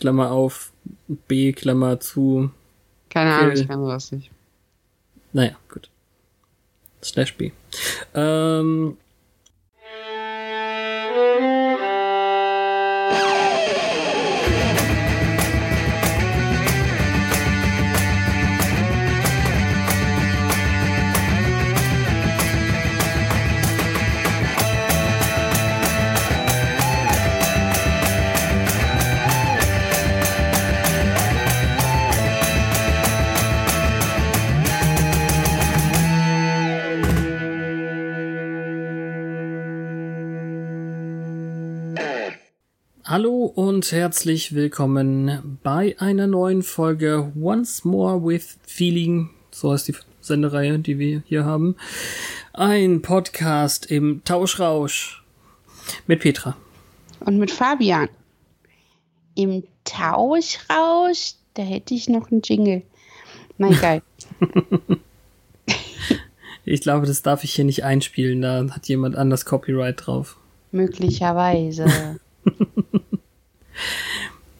Klammer auf, B, Klammer zu. Keine Ahnung, ich kann sowas nicht. Naja, gut. Slash B. Ähm, Hallo und herzlich willkommen bei einer neuen Folge Once More with Feeling. So heißt die Sendereihe, die wir hier haben. Ein Podcast im Tauschrausch mit Petra. Und mit Fabian. Im Tauschrausch, da hätte ich noch einen Jingle. Nein, geil. ich glaube, das darf ich hier nicht einspielen. Da hat jemand anders Copyright drauf. Möglicherweise.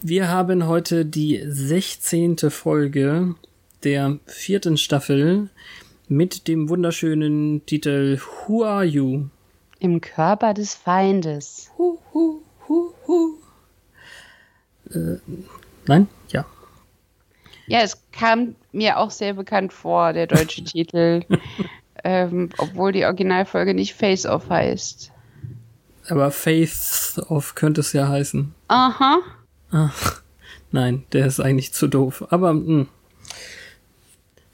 Wir haben heute die 16. Folge der vierten Staffel mit dem wunderschönen Titel Who Are You? Im Körper des Feindes. Hu, hu, hu, hu. Äh, nein? Ja. Ja, es kam mir auch sehr bekannt vor, der deutsche Titel. Ähm, obwohl die Originalfolge nicht Face Off heißt. Aber Faith Off könnte es ja heißen. Aha. Ach, nein, der ist eigentlich zu doof. Aber mh, hm.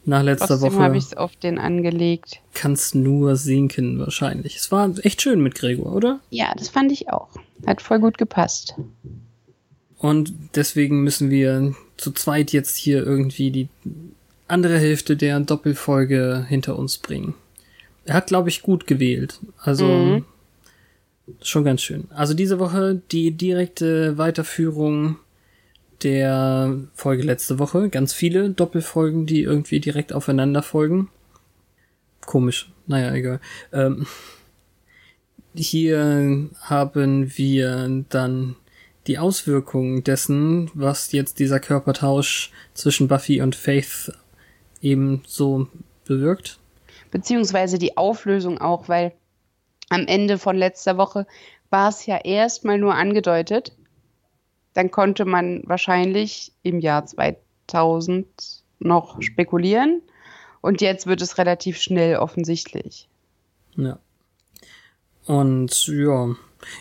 nach letzter Trotzdem Woche habe ich es auf den angelegt. kann es nur sinken wahrscheinlich. Es war echt schön mit Gregor, oder? Ja, das fand ich auch. Hat voll gut gepasst. Und deswegen müssen wir zu zweit jetzt hier irgendwie die andere Hälfte der Doppelfolge hinter uns bringen. Er hat, glaube ich, gut gewählt. Also Mhm. Schon ganz schön. Also diese Woche die direkte Weiterführung der Folge letzte Woche. Ganz viele Doppelfolgen, die irgendwie direkt aufeinander folgen. Komisch. Naja, egal. Ähm, hier haben wir dann die Auswirkungen dessen, was jetzt dieser Körpertausch zwischen Buffy und Faith eben so bewirkt. Beziehungsweise die Auflösung auch, weil am Ende von letzter Woche war es ja erstmal nur angedeutet. Dann konnte man wahrscheinlich im Jahr 2000 noch spekulieren. Und jetzt wird es relativ schnell offensichtlich. Ja. Und ja,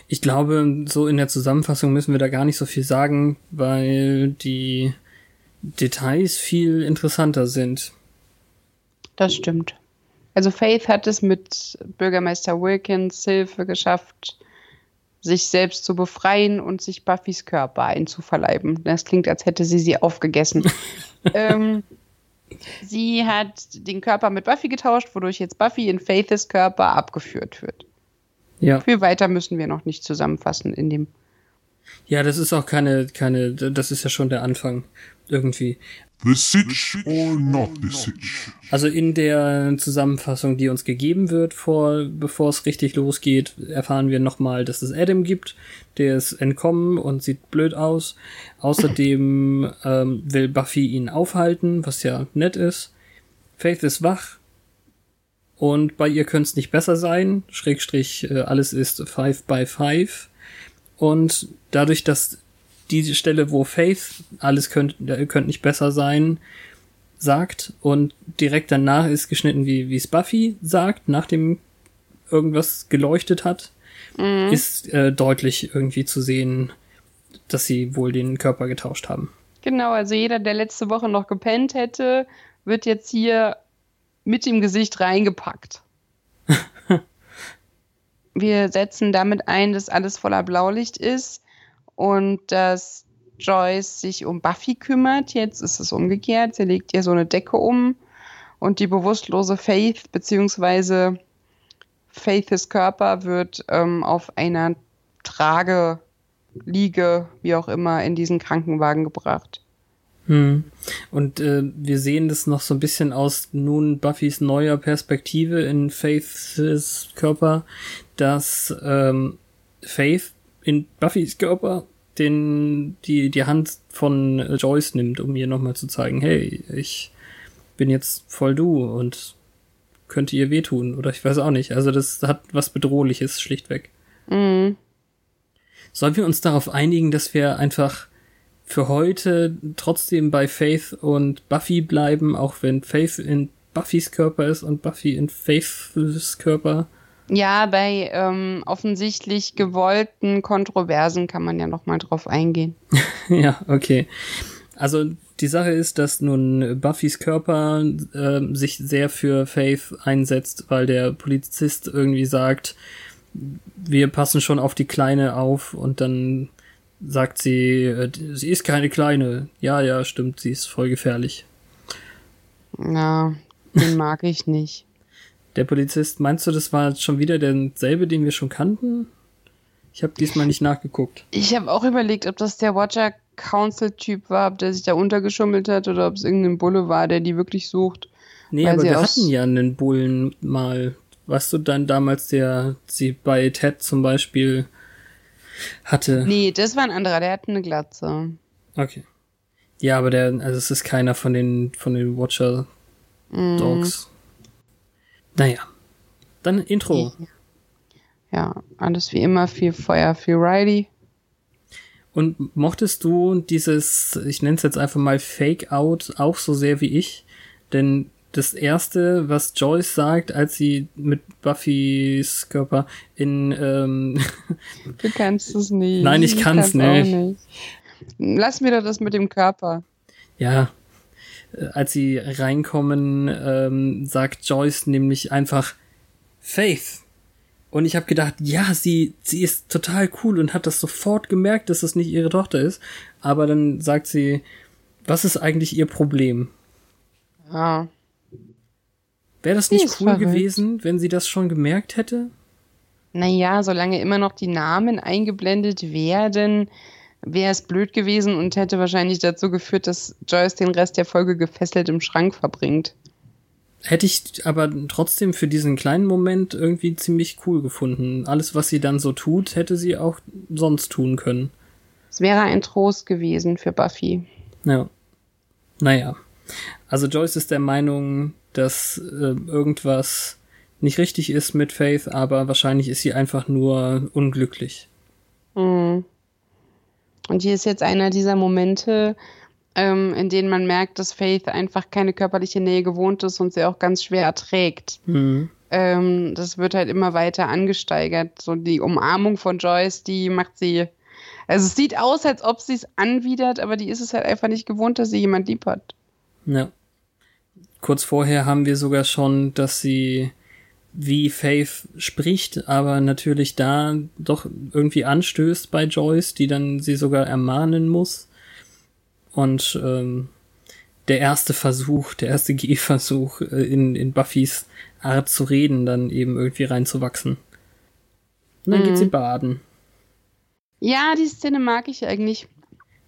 ich glaube, so in der Zusammenfassung müssen wir da gar nicht so viel sagen, weil die Details viel interessanter sind. Das stimmt. Also Faith hat es mit Bürgermeister Wilkins Hilfe geschafft, sich selbst zu befreien und sich Buffys Körper einzuverleiben. Das klingt, als hätte sie sie aufgegessen. ähm, sie hat den Körper mit Buffy getauscht, wodurch jetzt Buffy in Faiths Körper abgeführt wird. Ja. Viel weiter müssen wir noch nicht zusammenfassen in dem. Ja, das ist auch keine, keine, das ist ja schon der Anfang irgendwie. The Sitch or not the Sitch? Also in der Zusammenfassung, die uns gegeben wird, vor, bevor es richtig losgeht, erfahren wir nochmal, dass es Adam gibt. Der ist entkommen und sieht blöd aus. Außerdem ähm, will Buffy ihn aufhalten, was ja nett ist. Faith ist wach. Und bei ihr könnte es nicht besser sein. Schrägstrich, äh, alles ist five by five. Und dadurch, dass die Stelle, wo Faith, alles könnte könnt nicht besser sein, sagt und direkt danach ist geschnitten, wie wie es Buffy sagt, nachdem irgendwas geleuchtet hat, ist äh, deutlich irgendwie zu sehen, dass sie wohl den Körper getauscht haben. Genau, also jeder, der letzte Woche noch gepennt hätte, wird jetzt hier mit dem Gesicht reingepackt. Wir setzen damit ein, dass alles voller Blaulicht ist und dass Joyce sich um Buffy kümmert. Jetzt ist es umgekehrt. Sie legt ihr so eine Decke um und die bewusstlose Faith beziehungsweise Faiths Körper wird ähm, auf einer Trage, Liege, wie auch immer, in diesen Krankenwagen gebracht. Hm. Und äh, wir sehen das noch so ein bisschen aus nun Buffys neuer Perspektive in Faiths Körper, dass ähm, Faith in Buffys Körper den, die, die Hand von Joyce nimmt, um ihr nochmal zu zeigen, hey, ich bin jetzt voll du und könnte ihr wehtun oder ich weiß auch nicht. Also das hat was Bedrohliches schlichtweg. Mhm. Sollen wir uns darauf einigen, dass wir einfach für heute trotzdem bei Faith und Buffy bleiben, auch wenn Faith in Buffys Körper ist und Buffy in Faiths Körper? Ja, bei ähm, offensichtlich gewollten Kontroversen kann man ja noch mal drauf eingehen. ja, okay. Also die Sache ist, dass nun Buffys Körper äh, sich sehr für Faith einsetzt, weil der Polizist irgendwie sagt, wir passen schon auf die Kleine auf und dann sagt sie, äh, sie ist keine Kleine. Ja, ja, stimmt, sie ist voll gefährlich. Ja, den mag ich nicht. Der Polizist, meinst du, das war schon wieder derselbe, den wir schon kannten? Ich habe diesmal nicht nachgeguckt. Ich habe auch überlegt, ob das der Watcher Council Typ war, ob der sich da untergeschummelt hat oder ob es irgendein Bulle war, der die wirklich sucht. Nee, aber wir hatten ja einen Bullen mal. Weißt du dann damals, der sie bei Ted zum Beispiel hatte? Nee, das war ein anderer, der hatte eine Glatze. Okay. Ja, aber der, also es ist keiner von den, von den Watcher Dogs. Mm. Naja. Dann Intro. Ja, alles wie immer, viel Feuer, viel Riley. Und mochtest du dieses, ich nenne es jetzt einfach mal Fake-Out auch so sehr wie ich? Denn das erste, was Joyce sagt, als sie mit Buffys Körper in ähm Du kannst es nicht. Nein, ich kann es nicht. nicht. Lass mir doch das mit dem Körper. Ja. Äh, als sie reinkommen, ähm, sagt Joyce nämlich einfach Faith. Und ich habe gedacht, ja, sie, sie ist total cool und hat das sofort gemerkt, dass das nicht ihre Tochter ist. Aber dann sagt sie, was ist eigentlich ihr Problem? Ja. Wäre das nicht cool verrückt. gewesen, wenn sie das schon gemerkt hätte? Naja, solange immer noch die Namen eingeblendet werden, wäre es blöd gewesen und hätte wahrscheinlich dazu geführt, dass Joyce den Rest der Folge gefesselt im Schrank verbringt. Hätte ich aber trotzdem für diesen kleinen Moment irgendwie ziemlich cool gefunden. Alles, was sie dann so tut, hätte sie auch sonst tun können. Es wäre ein Trost gewesen für Buffy. Ja. Naja. Also Joyce ist der Meinung, dass äh, irgendwas nicht richtig ist mit Faith, aber wahrscheinlich ist sie einfach nur unglücklich. Mhm. Und hier ist jetzt einer dieser Momente, ähm, in denen man merkt, dass Faith einfach keine körperliche Nähe gewohnt ist und sie auch ganz schwer erträgt. Mhm. Ähm, das wird halt immer weiter angesteigert. So die Umarmung von Joyce, die macht sie. Also es sieht aus, als ob sie es anwidert, aber die ist es halt einfach nicht gewohnt, dass sie jemand lieb hat. Ja. Kurz vorher haben wir sogar schon, dass sie wie Faith spricht, aber natürlich da doch irgendwie anstößt bei Joyce, die dann sie sogar ermahnen muss. Und ähm, der erste Versuch, der erste Gehversuch äh, in, in Buffys Art zu reden, dann eben irgendwie reinzuwachsen. Und dann mhm. geht sie baden. Ja, die Szene mag ich eigentlich.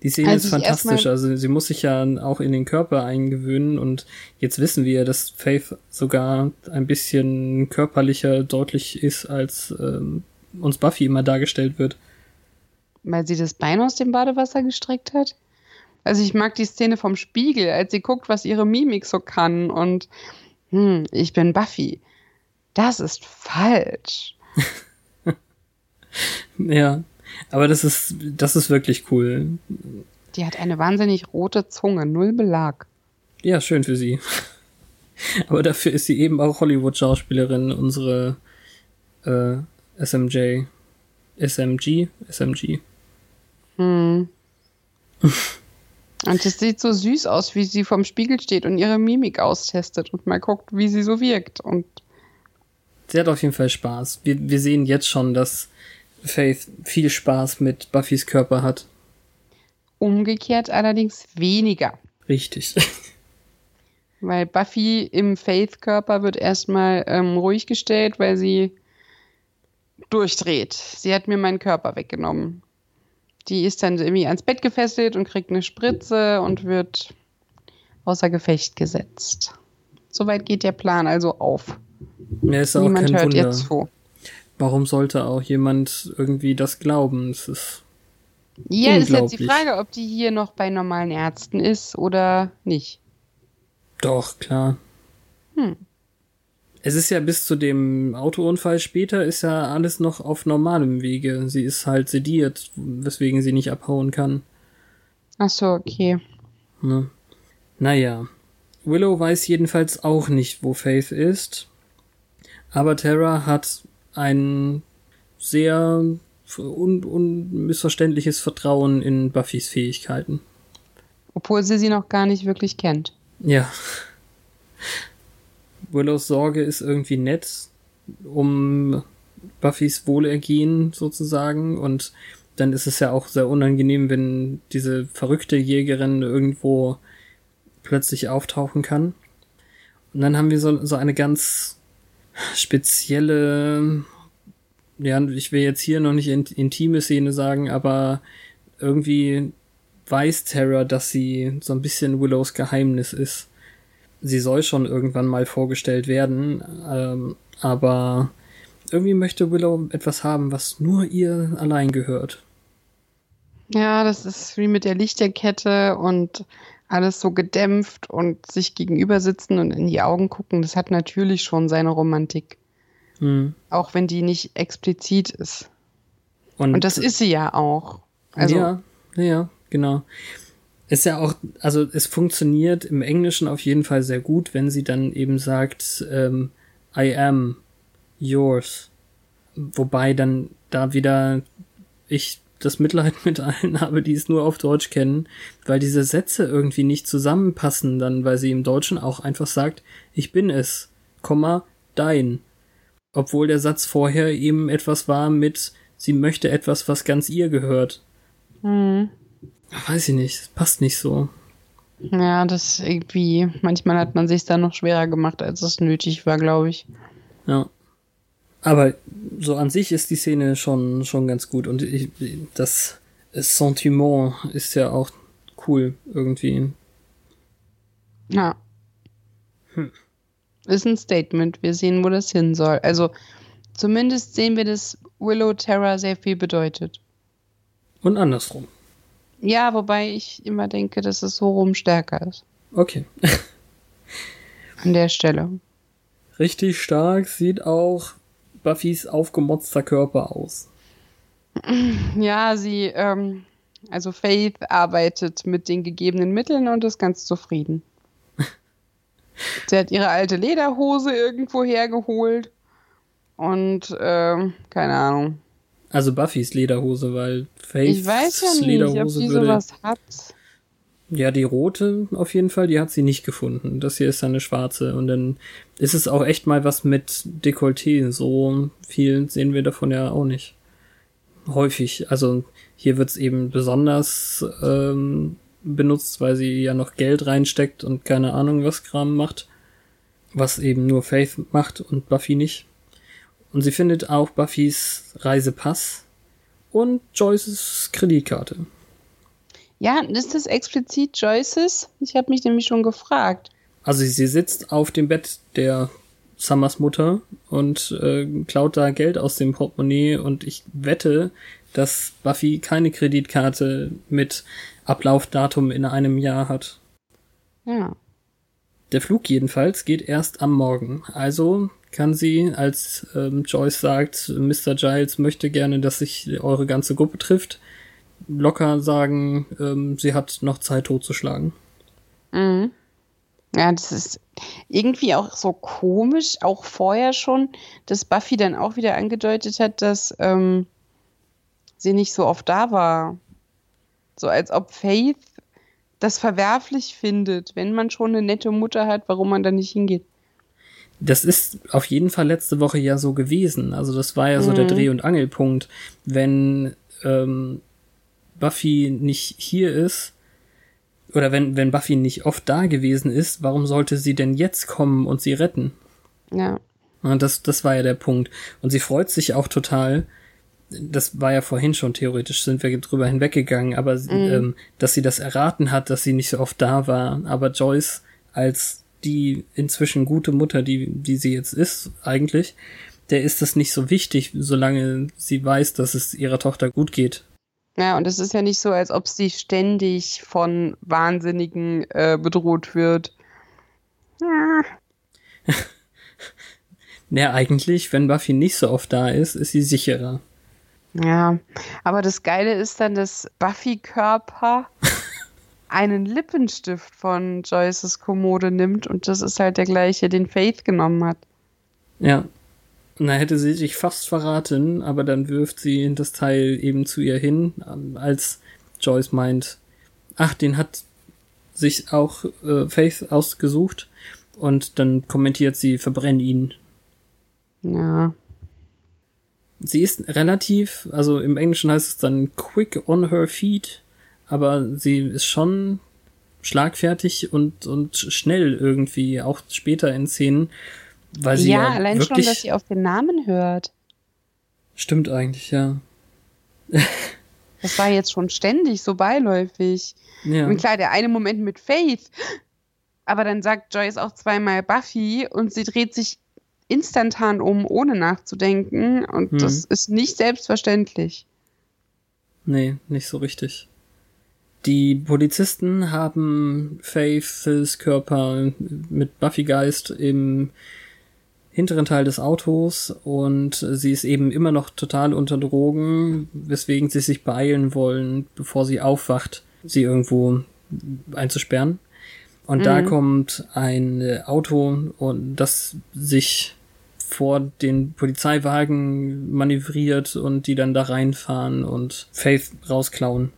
Die Szene also ist fantastisch. Also sie muss sich ja auch in den Körper eingewöhnen und jetzt wissen wir, dass Faith sogar ein bisschen körperlicher deutlich ist, als ähm, uns Buffy immer dargestellt wird. Weil sie das Bein aus dem Badewasser gestreckt hat? Also ich mag die Szene vom Spiegel, als sie guckt, was ihre Mimik so kann und hm, ich bin Buffy. Das ist falsch. ja, aber das ist, das ist wirklich cool. Die hat eine wahnsinnig rote Zunge, null Belag. Ja, schön für sie. Aber dafür ist sie eben auch Hollywood-Schauspielerin, unsere äh, SMJ. SMG? SMG. Hm. und es sieht so süß aus, wie sie vorm Spiegel steht und ihre Mimik austestet und mal guckt, wie sie so wirkt. Und sie hat auf jeden Fall Spaß. Wir, wir sehen jetzt schon, dass Faith viel Spaß mit Buffys Körper hat. Umgekehrt allerdings weniger. Richtig. Weil Buffy im Faith-Körper wird erstmal ähm, ruhig gestellt, weil sie durchdreht. Sie hat mir meinen Körper weggenommen. Die ist dann irgendwie ans Bett gefesselt und kriegt eine Spritze und wird außer Gefecht gesetzt. Soweit geht der Plan also auf. Ja, ist auch Niemand hört Wunder. jetzt zu. Warum sollte auch jemand irgendwie das glauben? Es ist Ja, ist jetzt die. Frage, ob die hier noch bei normalen Ärzten ist oder nicht. doch klar. Hm. Es ist ja bis zu dem Autounfall später ist ja alles noch auf normalem Wege. Sie ist halt sediert, weswegen sie nicht abhauen kann. Ach so, okay. Ne? Naja. Willow weiß jedenfalls auch nicht, wo Faith ist. Aber Terra hat ein sehr un unmissverständliches Vertrauen in Buffys Fähigkeiten. Obwohl sie sie noch gar nicht wirklich kennt. Ja. Willows Sorge ist irgendwie nett um Buffys Wohlergehen sozusagen und dann ist es ja auch sehr unangenehm, wenn diese verrückte Jägerin irgendwo plötzlich auftauchen kann. Und dann haben wir so, so eine ganz spezielle, ja, ich will jetzt hier noch nicht in, intime Szene sagen, aber irgendwie weiß Terra, dass sie so ein bisschen Willows Geheimnis ist. Sie soll schon irgendwann mal vorgestellt werden, ähm, aber irgendwie möchte Willow etwas haben, was nur ihr allein gehört. Ja, das ist wie mit der Lichterkette und alles so gedämpft und sich gegenüber sitzen und in die Augen gucken. Das hat natürlich schon seine Romantik. Hm. Auch wenn die nicht explizit ist. Und das ist sie ja auch. Also, ja, ja, genau. Ist ja auch, also es funktioniert im Englischen auf jeden Fall sehr gut, wenn sie dann eben sagt, ähm, I am yours. Wobei dann da wieder ich das Mitleid mit allen habe, die es nur auf Deutsch kennen, weil diese Sätze irgendwie nicht zusammenpassen, dann, weil sie im Deutschen auch einfach sagt, ich bin es, Komma, dein. Obwohl der Satz vorher eben etwas war mit, sie möchte etwas, was ganz ihr gehört. hm. Weiß ich nicht, es passt nicht so. ja, das irgendwie, manchmal hat man sich da noch schwerer gemacht, als es nötig war, glaube ich. Ja. Aber so an sich ist die Szene schon, schon ganz gut und ich, das Sentiment ist ja auch cool irgendwie. Ja. Ist ein Statement. Wir sehen, wo das hin soll. Also zumindest sehen wir, dass Willow Terra sehr viel bedeutet. Und andersrum. Ja, wobei ich immer denke, dass es so rum stärker ist. Okay. An der Stelle. Richtig stark sieht auch Buffys aufgemotzter Körper aus. Ja, sie, ähm, also Faith arbeitet mit den gegebenen Mitteln und ist ganz zufrieden. sie hat ihre alte Lederhose irgendwo hergeholt und, ähm, keine Ahnung. Also Buffys Lederhose, weil Faiths Ich weiß ja nicht, ob würde. sowas hat. Ja, die rote auf jeden Fall, die hat sie nicht gefunden. Das hier ist eine schwarze. Und dann ist es auch echt mal was mit Dekolleté. So viel sehen wir davon ja auch nicht. Häufig. Also hier wird's eben besonders ähm, benutzt, weil sie ja noch Geld reinsteckt und keine Ahnung was Kram macht. Was eben nur Faith macht und Buffy nicht. Und sie findet auch Buffys Reisepass und Joyces Kreditkarte. Ja, ist das explizit Joyces? Ich habe mich nämlich schon gefragt. Also sie sitzt auf dem Bett der Summers Mutter und äh, klaut da Geld aus dem Portemonnaie und ich wette, dass Buffy keine Kreditkarte mit Ablaufdatum in einem Jahr hat. Ja. Der Flug jedenfalls geht erst am Morgen. Also kann sie, als ähm, Joyce sagt, Mr. Giles möchte gerne, dass sich eure ganze Gruppe trifft, locker sagen, ähm, sie hat noch Zeit totzuschlagen. Mhm. Ja, das ist irgendwie auch so komisch, auch vorher schon, dass Buffy dann auch wieder angedeutet hat, dass ähm, sie nicht so oft da war. So als ob Faith das verwerflich findet, wenn man schon eine nette Mutter hat, warum man da nicht hingeht. Das ist auf jeden Fall letzte Woche ja so gewesen. Also das war ja so der Mhm. Dreh- und Angelpunkt, wenn ähm, Buffy nicht hier ist, oder wenn, wenn Buffy nicht oft da gewesen ist, warum sollte sie denn jetzt kommen und sie retten? Ja. Und das, das war ja der Punkt. Und sie freut sich auch total. Das war ja vorhin schon theoretisch, sind wir drüber hinweggegangen, aber Mhm. ähm, dass sie das erraten hat, dass sie nicht so oft da war. Aber Joyce als die inzwischen gute Mutter, die, die sie jetzt ist, eigentlich, der ist das nicht so wichtig, solange sie weiß, dass es ihrer Tochter gut geht. Ja, und es ist ja nicht so, als ob sie ständig von Wahnsinnigen äh, bedroht wird. Ja. Ja, eigentlich, wenn Buffy nicht so oft da ist, ist sie sicherer. Ja, aber das Geile ist dann, dass Buffy-Körper einen Lippenstift von Joyces Kommode nimmt und das ist halt der gleiche, den Faith genommen hat. Ja. Da hätte sie sich fast verraten, aber dann wirft sie das Teil eben zu ihr hin, ähm, als Joyce meint, ach, den hat sich auch äh, Faith ausgesucht. Und dann kommentiert sie, verbrenn ihn. Ja. Sie ist relativ, also im Englischen heißt es dann quick on her feet, aber sie ist schon schlagfertig und, und schnell irgendwie, auch später in Szenen, weil sie ja, ja, allein schon, dass sie auf den Namen hört. stimmt eigentlich, ja. Das war jetzt schon ständig so beiläufig. Ja. Und klar, der eine Moment mit Faith, aber dann sagt Joyce auch zweimal Buffy und sie dreht sich instantan um, ohne nachzudenken. Und Hm. das ist nicht selbstverständlich. Nee, nicht so richtig. Die Polizisten haben Faiths Körper mit Buffy-Geist im hinteren Teil des Autos und sie ist eben immer noch total unter Drogen, weswegen sie sich beeilen wollen, bevor sie aufwacht, sie irgendwo einzusperren. Und da Mhm. kommt ein Auto und das sich vor den Polizeiwagen manövriert und die dann da reinfahren und Faith rausklauen.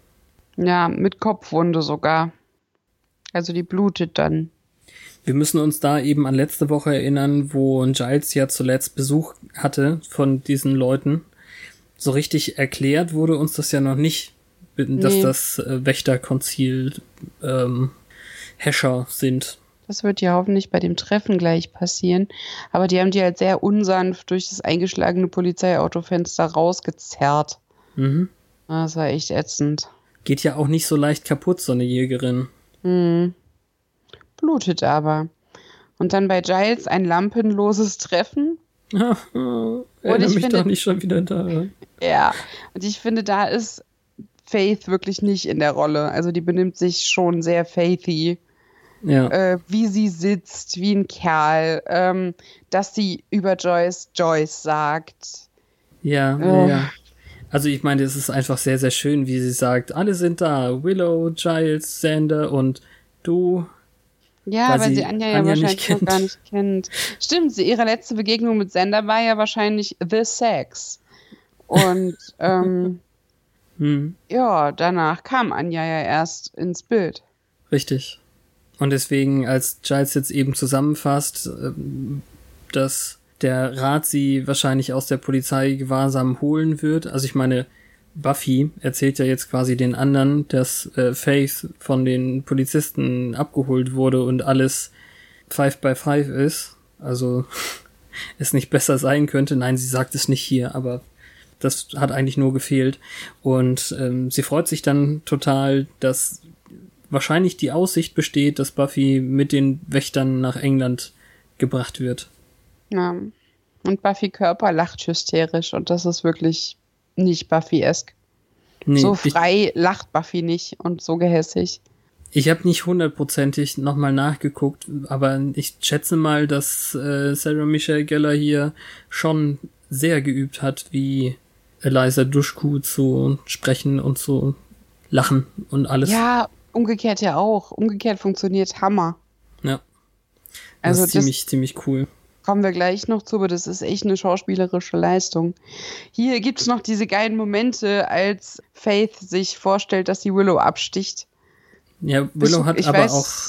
Ja, mit Kopfwunde sogar. Also die blutet dann. Wir müssen uns da eben an letzte Woche erinnern, wo Giles ja zuletzt Besuch hatte von diesen Leuten. So richtig erklärt wurde uns das ja noch nicht, dass Nee. das äh, Wächterkonzil ähm, Häscher sind. Das wird ja hoffentlich bei dem Treffen gleich passieren. Aber die haben die halt sehr unsanft durch das eingeschlagene Polizeiautofenster rausgezerrt. Mhm. Das war echt ätzend. Geht ja auch nicht so leicht kaputt, so eine Jägerin. Hm. Blutet aber. Und dann bei Giles ein lampenloses Treffen. Erinnere ich mich finde- doch nicht schon wieder da. Ja. Und ich finde, da ist Faith wirklich nicht in der Rolle. Also die benimmt sich schon sehr faithy. Ja. äh, wie sie sitzt, wie ein Kerl, ähm, dass sie über Joyce Joyce sagt. Ja, Äh. ja, ja. Also ich meine, es ist einfach sehr, sehr schön, wie sie sagt, alle sind da. Willow, Giles, Sander und du. Ja, Weil weil, sie Anja ja Anja nicht wahrscheinlich noch gar nicht kennt. Stimmt, sie, ihre letzte Begegnung mit Sender war ja wahrscheinlich The Sex. Und ähm, Hm, ja, danach kam Anja ja erst ins Bild. richtig. Und deswegen, als Giles jetzt eben zusammenfasst, ähm, dass der Rat sie wahrscheinlich aus der Polizeigewahrsam holen wird. Also ich meine, Buffy erzählt ja jetzt quasi den anderen, dass äh, Faith von den Polizisten abgeholt wurde und alles Five by Five ist. Also es nicht besser sein könnte. Nein, sie sagt es nicht hier, aber das hat eigentlich nur gefehlt. Und ähm, sie freut sich dann total, dass wahrscheinlich die Aussicht besteht, dass Buffy mit den Wächtern nach England gebracht wird. Ja. Und Buffy Körper lacht hysterisch und das ist wirklich nicht Buffy-esk. Nee, so ich, frei lacht Buffy nicht und so gehässig. ich habe nicht hundertprozentig nochmal nachgeguckt, aber ich schätze mal, dass äh, Sarah Michelle Geller hier schon sehr geübt hat, wie Eliza Duschku zu sprechen und zu lachen und alles. Ja, umgekehrt ja auch. Umgekehrt funktioniert Hammer. Ja. Also das ist das ziemlich, ziemlich cool. Kommen wir gleich noch zu, aber das ist echt eine schauspielerische Leistung. Hier gibt's noch diese geilen Momente, als Faith sich vorstellt, dass sie Willow absticht. Ja, Willow Ich- hat ich aber weiß- auch,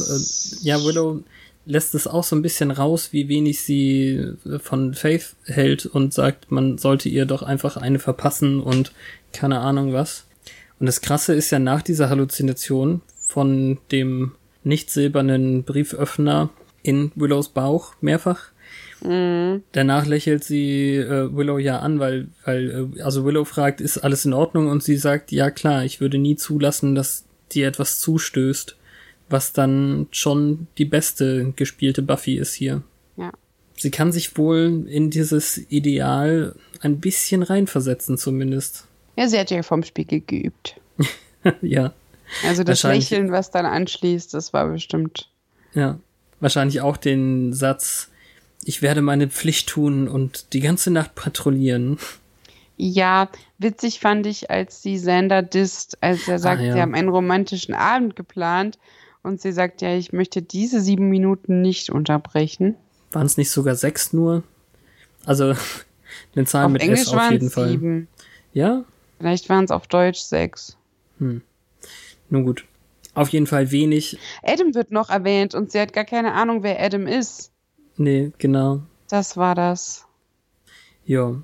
äh, ja, Willow lässt es auch so ein bisschen raus, wie wenig sie äh, von Faith hält und sagt, man sollte ihr doch einfach eine verpassen und keine Ahnung was. Und das Krasse ist ja nach dieser Halluzination von dem nicht silbernen Brieföffner in Willows Bauch mehrfach. Mhm. Danach lächelt sie äh, Willow ja an, weil, weil, äh, also Willow fragt, ist alles in Ordnung? Und sie sagt, ja klar, ich würde nie zulassen, dass dir etwas zustößt, was dann schon die beste gespielte Buffy ist hier. Ja. Sie kann sich wohl in dieses Ideal ein bisschen reinversetzen, zumindest. Ja, sie hat ja vom Spiegel geübt. ja, Also das Lächeln, was dann anschließt, das war bestimmt. ja. Wahrscheinlich auch den Satz, ich werde meine Pflicht tun und die ganze Nacht patrouillieren. Ja, witzig fand ich, als sie Sander disst, als er sagt, Ah, ja. sie haben einen romantischen Abend geplant und sie sagt, ja, ich möchte diese sieben Minuten nicht unterbrechen. Waren es nicht sogar sechs nur? Also eine Zahl auf mit Englisch S auf waren jeden es Fall. sieben. Ja, Vielleicht waren es auf Deutsch sechs. nun gut. Auf jeden Fall wenig. Adam wird noch erwähnt und sie hat gar keine Ahnung, wer Adam ist. Nee, genau. Das war das. Ja.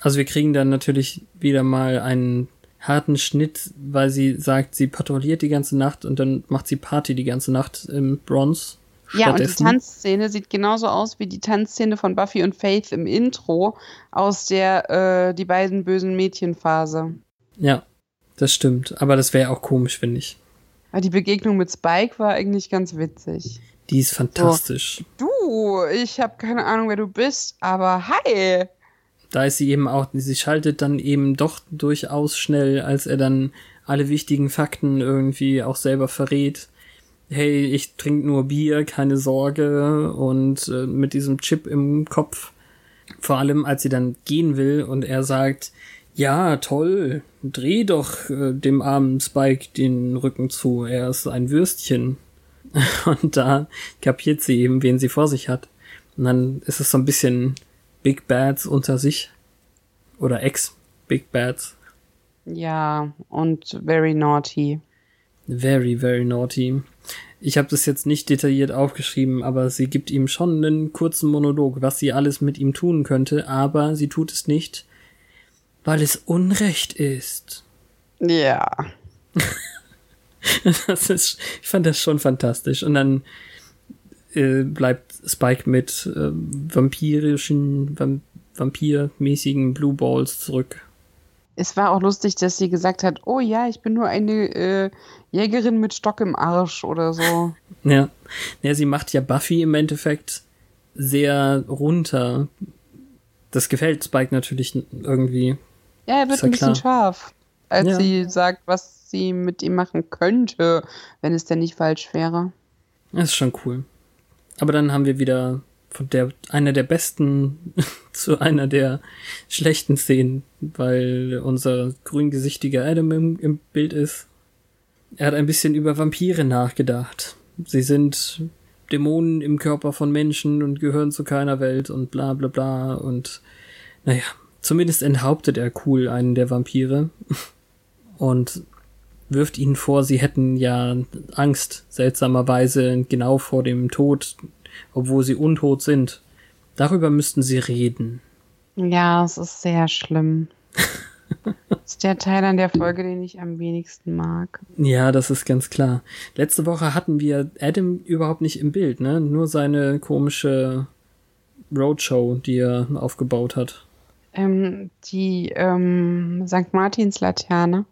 Also wir kriegen dann natürlich wieder mal einen harten Schnitt, weil sie sagt, sie patrouilliert die ganze Nacht und dann macht sie Party die ganze Nacht im Bronze. Ja, und die Tanzszene sieht genauso aus wie die Tanzszene von Buffy und Faith im Intro aus der äh, die beiden bösen Mädchenphase. Ja, das stimmt. Aber das wäre auch komisch, finde ich. Aber die Begegnung mit Spike war eigentlich ganz witzig. Die ist fantastisch. Du, ich habe keine Ahnung, wer du bist, aber hi. Da ist sie eben auch, sie schaltet dann eben doch durchaus schnell, als er dann alle wichtigen Fakten irgendwie auch selber verrät. Hey, ich trinke nur Bier, keine Sorge und äh, mit diesem Chip im Kopf. Vor allem, als sie dann gehen will und er sagt, ja, toll, dreh doch äh, dem armen Spike den Rücken zu, er ist ein Würstchen. Und da kapiert sie eben, wen sie vor sich hat. Und dann ist es so ein bisschen Big Bads unter sich. Oder Ex-Big Bads. Ja, und very naughty. Very, very naughty. Ich habe das jetzt nicht detailliert aufgeschrieben, aber sie gibt ihm schon einen kurzen Monolog, was sie alles mit ihm tun könnte, aber sie tut es nicht, weil es Unrecht ist. Ja. Das ist, ich fand das schon fantastisch. Und dann äh, bleibt Spike mit äh, vampirischen, Vamp vampirmäßigen Blue Balls zurück. Es war auch lustig, dass sie gesagt hat, oh ja, ich bin nur eine äh, Jägerin mit Stock im Arsch oder so. Ja. ja, sie macht ja Buffy im Endeffekt sehr runter. Das gefällt Spike natürlich irgendwie. Ja, er wird ja ein bisschen klar. scharf, als Ja. sie sagt, was sie mit ihm machen könnte, wenn es denn nicht falsch wäre. Das ist schon cool. Aber dann haben wir wieder von der einer der besten zu einer der schlechten Szenen, weil unser grüngesichtiger Adam im, im Bild ist. Er hat ein bisschen über Vampire nachgedacht. Sie sind Dämonen im Körper von Menschen und gehören zu keiner Welt und bla bla bla und naja, zumindest enthauptet er cool einen der Vampire und wirft ihnen vor, sie hätten ja Angst, seltsamerweise genau vor dem Tod, obwohl sie untot sind. Darüber müssten sie reden. Ja, es ist sehr schlimm. das ist der Teil an der Folge, den ich am wenigsten mag. Ja, das ist ganz klar. Letzte Woche hatten wir Adam überhaupt nicht im Bild, ne? Nur seine komische Roadshow, die er aufgebaut hat. Ähm, die ähm, St. Martins Laterne.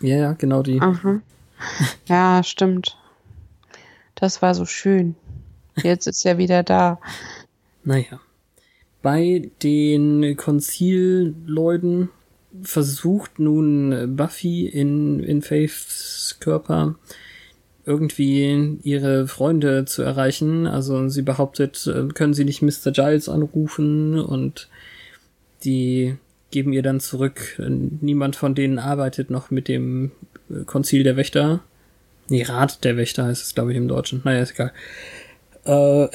Ja, ja, genau die. Aha. Ja, stimmt. Das war so schön. Jetzt ist er wieder da. Naja. Bei den Konzilleuten versucht nun Buffy in, in Faiths Körper irgendwie ihre Freunde zu erreichen. Also sie behauptet, äh, können sie nicht Mr. Giles anrufen und die geben ihr dann zurück. Niemand von denen arbeitet noch mit dem äh, Konzil der Wächter. Nee, Rat der Wächter heißt es, glaube ich, im Deutschen. Naja, ist egal. Äh,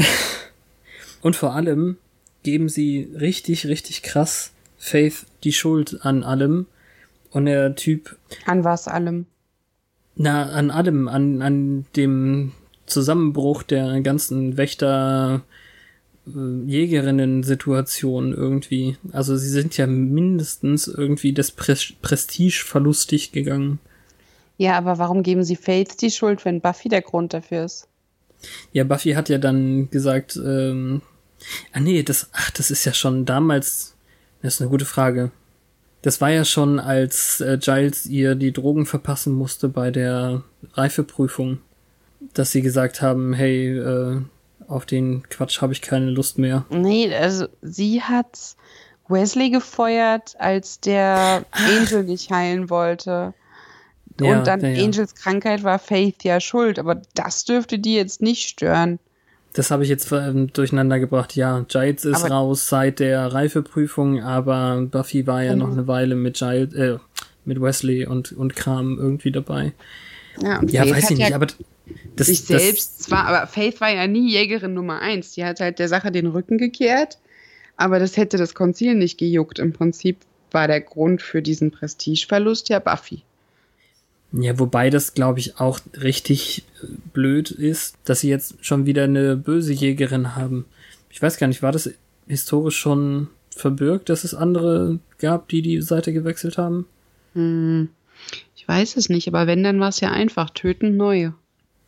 und vor allem geben sie richtig, richtig krass Faith die Schuld an allem. Und der Typ, An was allem. na, an allem, an, an dem Zusammenbruch der ganzen Wächter, Jägerinnen-Situation irgendwie. Also sie sind ja mindestens irgendwie das Pres Prestige verlustig gegangen. Ja, aber warum geben sie Faith die Schuld, wenn Buffy der Grund dafür ist? Ja, Buffy hat ja dann gesagt, ähm, ah nee, das, ach, das ist ja schon damals, das ist eine gute Frage. Das war ja schon, als äh, Giles ihr die Drogen verpassen musste bei der Reifeprüfung, dass sie gesagt haben, hey, äh, auf den Quatsch habe ich keine Lust mehr. Nee, also sie hat Wesley gefeuert, als der Angel nicht heilen wollte. Ja, Und dann ja, ja. Angels Krankheit war Faith ja schuld, aber das dürfte die jetzt nicht stören. Das habe ich jetzt ähm, durcheinander gebracht. Ja, Giles ist Aber- raus seit der Reifeprüfung, aber Buffy war ja Genau. noch eine Weile mit Giles, äh, mit Wesley und, und Kram irgendwie dabei. Ja, und Ja, Faith weiß ich ja nicht, aber das, sich das, selbst zwar, aber Faith war ja nie Jägerin Nummer eins. Die hat halt der Sache den Rücken gekehrt, aber das hätte das Konzil nicht gejuckt. Im Prinzip war der Grund für diesen Prestigeverlust ja Buffy. Ja, wobei das, glaube ich, auch richtig äh, blöd ist, dass sie jetzt schon wieder eine böse Jägerin haben. Ich weiß gar nicht, war das historisch schon verbürgt, dass es andere gab, die die Seite gewechselt haben? Hm, ich weiß es nicht, aber wenn, dann war es ja einfach. Töten neue.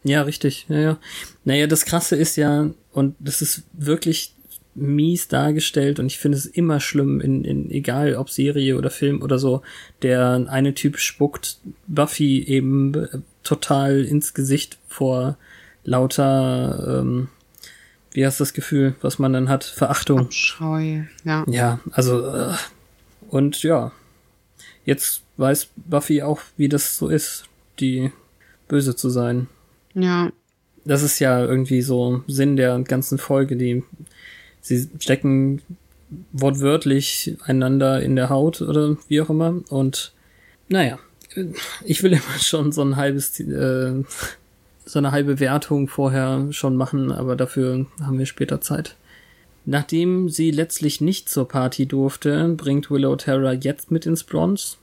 Ja, richtig. Ja, ja. Naja, das Krasse ist ja, und das ist wirklich mies dargestellt und ich finde es immer schlimm, in, in egal ob Serie oder Film oder so, der eine Typ spuckt Buffy eben äh, total ins Gesicht vor lauter, ähm, wie heißt das Gefühl, was man dann hat? Verachtung. Scheu, ja. Ja, also äh, und ja, jetzt weiß Buffy auch, wie das so ist, die böse zu sein. Ja, das ist ja irgendwie so Sinn der ganzen Folge, die sie stecken wortwörtlich einander in der Haut oder wie auch immer. Und naja, ich will immer schon so ein halbes äh, so eine halbe Wertung vorher schon machen, aber dafür haben wir später Zeit. Nachdem sie letztlich nicht zur Party durfte, bringt Willow Terra jetzt mit ins Bronze.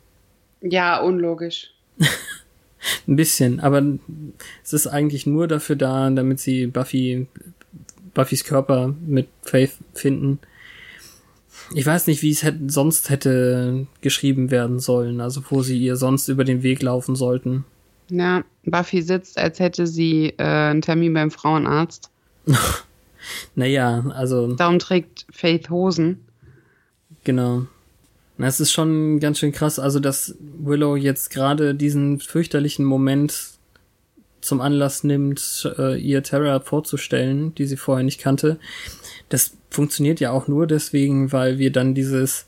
ja, unlogisch. Ein bisschen, aber es ist eigentlich nur dafür da, damit sie Buffy, Buffys Körper mit Faith finden. Ich weiß nicht, wie es hätte, sonst hätte geschrieben werden sollen, also wo sie ihr sonst über den Weg laufen sollten. Ja, Buffy sitzt, als hätte sie äh, einen Termin beim Frauenarzt. Naja, also Darum trägt Faith Hosen. Genau. Na, es ist schon ganz schön krass, also dass Willow jetzt gerade diesen fürchterlichen Moment zum Anlass nimmt, äh, ihr Terra vorzustellen, die sie vorher nicht kannte. Das funktioniert ja auch nur deswegen, weil wir dann dieses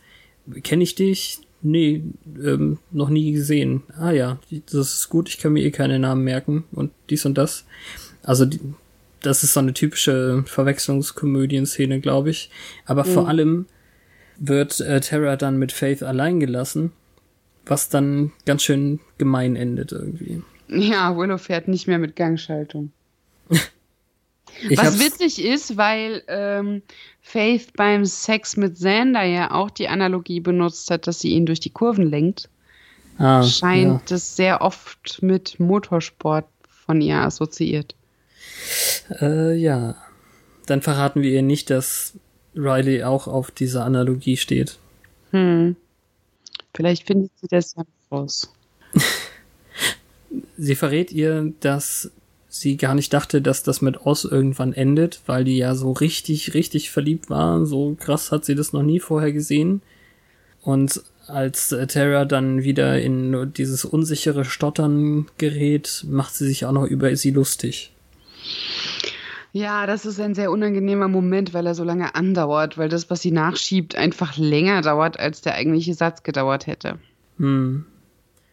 kenne ich dich? Nee, ähm, noch nie gesehen. Ah ja, das ist gut, ich kann mir eh keine Namen merken und dies und das. Also die, das ist so eine typische Verwechslungskomödien-Szene, glaube ich. Aber vor allem wird äh, Terra dann mit Faith allein gelassen, was dann ganz schön gemein endet irgendwie. Ja, Willow fährt nicht mehr mit Gangschaltung. Ich Was witzig ist, weil ähm, Faith beim Sex mit Xander ja auch die Analogie benutzt hat, dass sie ihn durch die Kurven lenkt, ah, scheint das sehr oft mit Motorsport von ihr assoziiert. Ja. Äh, ja. Dann verraten wir ihr nicht, dass Riley auch auf dieser Analogie steht. Hm. Vielleicht findet sie das ja raus. Sie verrät ihr, dass sie gar nicht dachte, dass das mit Oz irgendwann endet, weil die ja so richtig, richtig verliebt war. So krass hat sie das noch nie vorher gesehen. Und als Terra dann wieder in dieses unsichere Stottern gerät, macht sie sich auch noch über sie lustig. Ja, das ist ein sehr unangenehmer Moment, weil er so lange andauert, weil das, was sie nachschiebt, einfach länger dauert, als der eigentliche Satz gedauert hätte. Hm.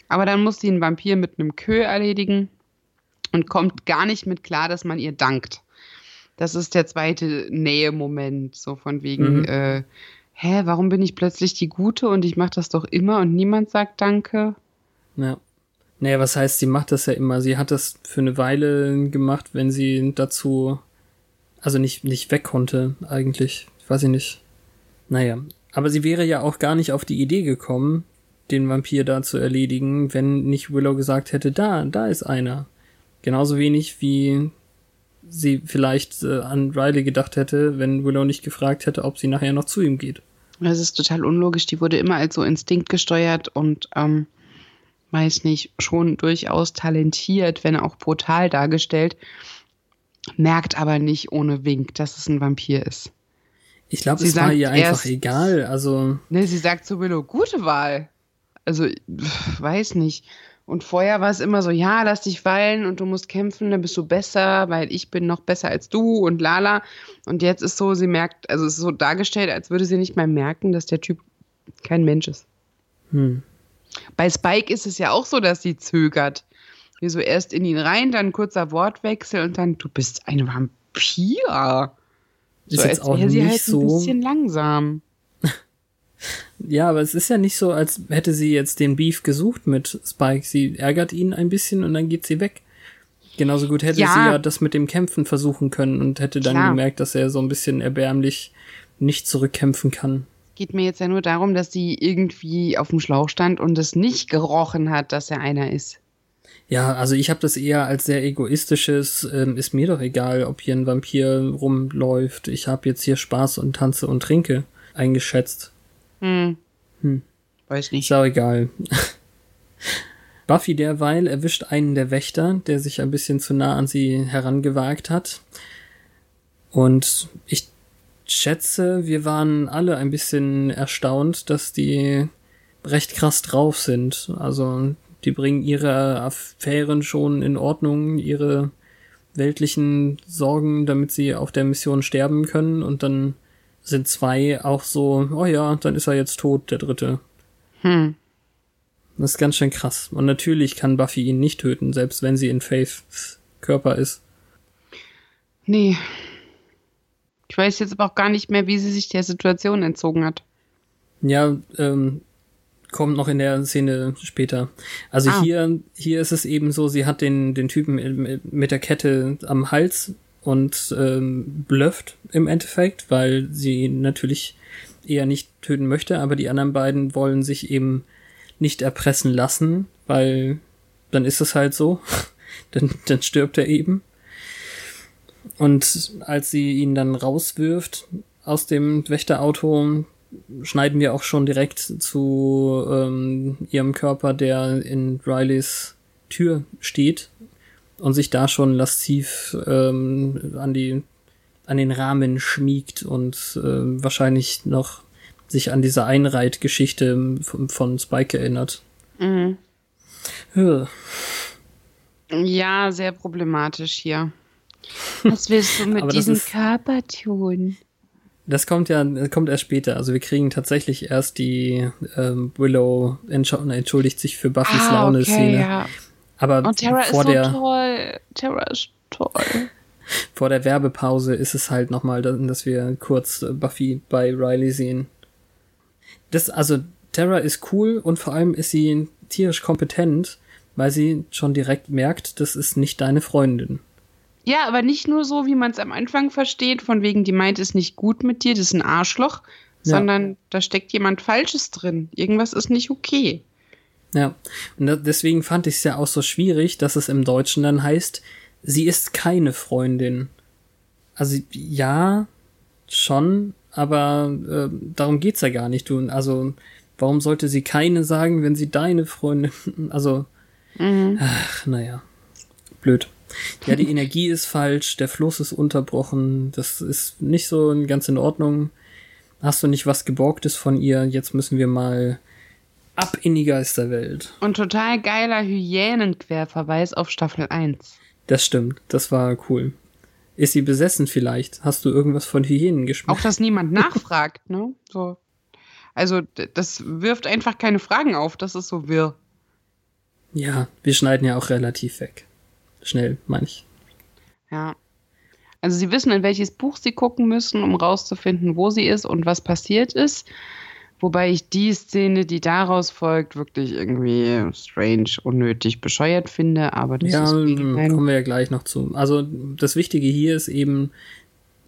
Aber dann muss sie einen Vampir mit einem Kö erledigen und kommt gar nicht mit klar, dass man ihr dankt. Das ist der zweite Nähe-Moment, so von wegen, Mhm. äh, hä, warum bin ich plötzlich die Gute und ich mache das doch immer und niemand sagt Danke? Ja. Naja, was heißt, sie macht das ja immer. Sie hat das für eine Weile gemacht, wenn sie dazu, also nicht, nicht weg konnte, eigentlich. Ich weiß ich nicht. Naja. Aber sie wäre ja auch gar nicht auf die Idee gekommen, den Vampir da zu erledigen, wenn nicht Willow gesagt hätte, da, da ist einer. Genauso wenig wie sie vielleicht äh, an Riley gedacht hätte, wenn Willow nicht gefragt hätte, ob sie nachher noch zu ihm geht. Das ist total unlogisch. Die wurde immer als so instinktgesteuert und ähm, weiß nicht, schon durchaus talentiert, wenn auch brutal dargestellt, merkt aber nicht ohne Wink, dass es ein Vampir ist. Ich glaube, es war ihr einfach erst- egal. Also, Ne, sie sagt zu Willow, gute Wahl. Also, weiß nicht. Und vorher war es immer so, ja, lass dich fallen und du musst kämpfen, dann bist du besser, weil ich bin noch besser als du und lala. Und jetzt ist so, sie merkt, also es ist so dargestellt, als würde sie nicht mal merken, dass der Typ kein Mensch ist. hm. Bei Spike ist es ja auch so, dass sie zögert. Wie so erst in ihn rein, dann kurzer Wortwechsel und dann, du bist ein Vampir. Ist so, jetzt auch wäre sie halt so. ein bisschen langsam. Ja, aber es ist ja nicht so, als hätte sie jetzt den Beef gesucht mit Spike. Sie ärgert ihn ein bisschen und dann geht sie weg. Genauso gut hätte Ja. sie ja das mit dem Kämpfen versuchen können und hätte dann Klar. gemerkt, dass er so ein bisschen erbärmlich nicht zurückkämpfen kann. Geht mir jetzt ja nur darum, dass sie irgendwie auf dem Schlauch stand und es nicht gerochen hat, dass er einer ist. Ja, also ich habe das eher als sehr egoistisches, ähm, ist mir doch egal, ob hier ein Vampir rumläuft. Ich habe jetzt hier Spaß und tanze und trinke eingeschätzt. Hm. Hm. Weiß nicht. Ist auch egal. Buffy derweil erwischt einen der Wächter, der sich ein bisschen zu nah an sie herangewagt hat. Und ich schätze, wir waren alle ein bisschen erstaunt, dass die recht krass drauf sind. Also die bringen ihre Affären schon in Ordnung, ihre weltlichen Sorgen, damit sie auf der Mission sterben können. Und dann sind zwei auch so, oh ja, dann ist er jetzt tot, der dritte. Hm. Das ist ganz schön krass. Und natürlich kann Buffy ihn nicht töten, selbst wenn sie in Faiths Körper ist. Nee. Ich weiß jetzt aber auch gar nicht mehr, wie sie sich der Situation entzogen hat. Ja, ähm, kommt noch in der Szene später. Also Ah. hier, hier ist es eben so, sie hat den, den Typen mit der Kette am Hals und ähm, blufft im Endeffekt, weil sie ihn natürlich eher nicht töten möchte, aber die anderen beiden wollen sich eben nicht erpressen lassen, weil dann ist es halt so. dann, dann stirbt er eben. Und als sie ihn dann rauswirft aus dem Wächterauto, schneiden wir auch schon direkt zu ähm, ihrem Körper, der in Rileys Tür steht und sich da schon lasziv ähm, an die an den Rahmen schmiegt und ähm, wahrscheinlich noch sich an diese Einreitgeschichte von, von Spike erinnert. Mhm. Huh. Ja, sehr problematisch hier. Was willst du mit diesem ist- Körper tun? Das kommt ja, das kommt erst später. Also wir kriegen tatsächlich erst die ähm, Willow entschu- entschuldigt sich für Buffys Ah, Laune-Szene. ja. Aber Und Terra ist vor so der toll. Terra ist toll. vor der Werbepause ist es halt nochmal, dass wir kurz Buffy bei Riley sehen. Das, also Terra ist cool und vor allem ist sie tierisch kompetent, weil sie schon direkt merkt, das ist nicht deine Freundin. Ja, aber nicht nur so, wie man es am Anfang versteht, von wegen, die meint es nicht gut mit dir, das ist ein Arschloch, Ja. sondern da steckt jemand Falsches drin. Irgendwas ist nicht okay. Ja, und deswegen fand ich es ja auch so schwierig, dass es im Deutschen dann heißt, sie ist keine Freundin. Also ja, schon, aber äh, darum geht's ja gar nicht. Du, also warum sollte sie keine sagen, wenn sie deine Freundin? Also, ach, naja, blöd. Ja, die Energie ist falsch, der Fluss ist unterbrochen, das ist nicht so ganz in Ordnung. Hast du nicht was geborgtes von ihr? Jetzt müssen wir mal ab in die Geisterwelt. Und total geiler Hyänenquerverweis auf Staffel 1. Das stimmt, das war cool. Ist sie besessen vielleicht? Hast du irgendwas von Hyänen Auch, geschmeckt? dass niemand nachfragt, ne? So. Also, das wirft einfach keine Fragen auf, das ist so wirr. Ja, wir schneiden ja auch relativ weg. Schnell, meine ich. Ja. Also sie wissen, in welches Buch sie gucken müssen, um rauszufinden, wo sie ist und was passiert ist. Wobei ich die Szene, die daraus folgt, wirklich irgendwie strange, unnötig, bescheuert finde. Aber das Ja, ist mm, kommen wir ja gleich noch zu. Also das Wichtige hier ist eben,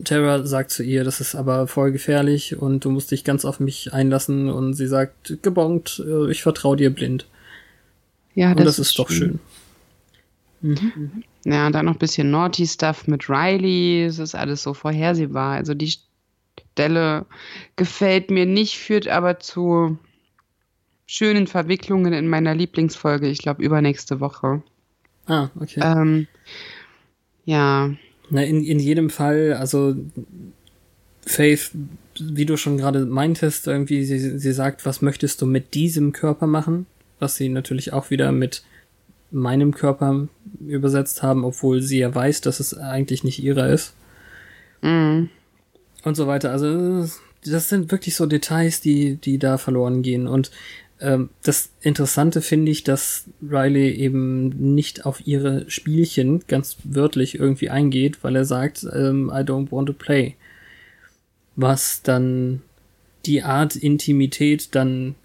Terra sagt zu ihr, das ist aber voll gefährlich und du musst dich ganz auf mich einlassen und sie sagt, gebongt, äh, ich vertraue dir blind. ja, Und das, ist doch schön. Ja, und dann noch ein bisschen Naughty Stuff mit Riley. Es ist alles so vorhersehbar. Also die Stelle gefällt mir nicht, führt aber zu schönen Verwicklungen in meiner Lieblingsfolge, ich glaube übernächste Woche. Ah, okay. Ähm, ja. Na, in, in jedem Fall, also Faith, wie du schon gerade meintest, irgendwie, sie, sie sagt, was möchtest du mit diesem Körper machen? Was sie natürlich auch wieder mit meinem Körper übersetzt haben, obwohl sie ja weiß, dass es eigentlich nicht ihrer ist. Mhm. Und so weiter. Also, das sind wirklich so Details, die, die da verloren gehen. Und ähm, das Interessante finde ich, dass Riley eben nicht auf ihre Spielchen ganz wörtlich irgendwie eingeht, weil er sagt, ähm, I don't want to play. Was dann die Art Intimität dann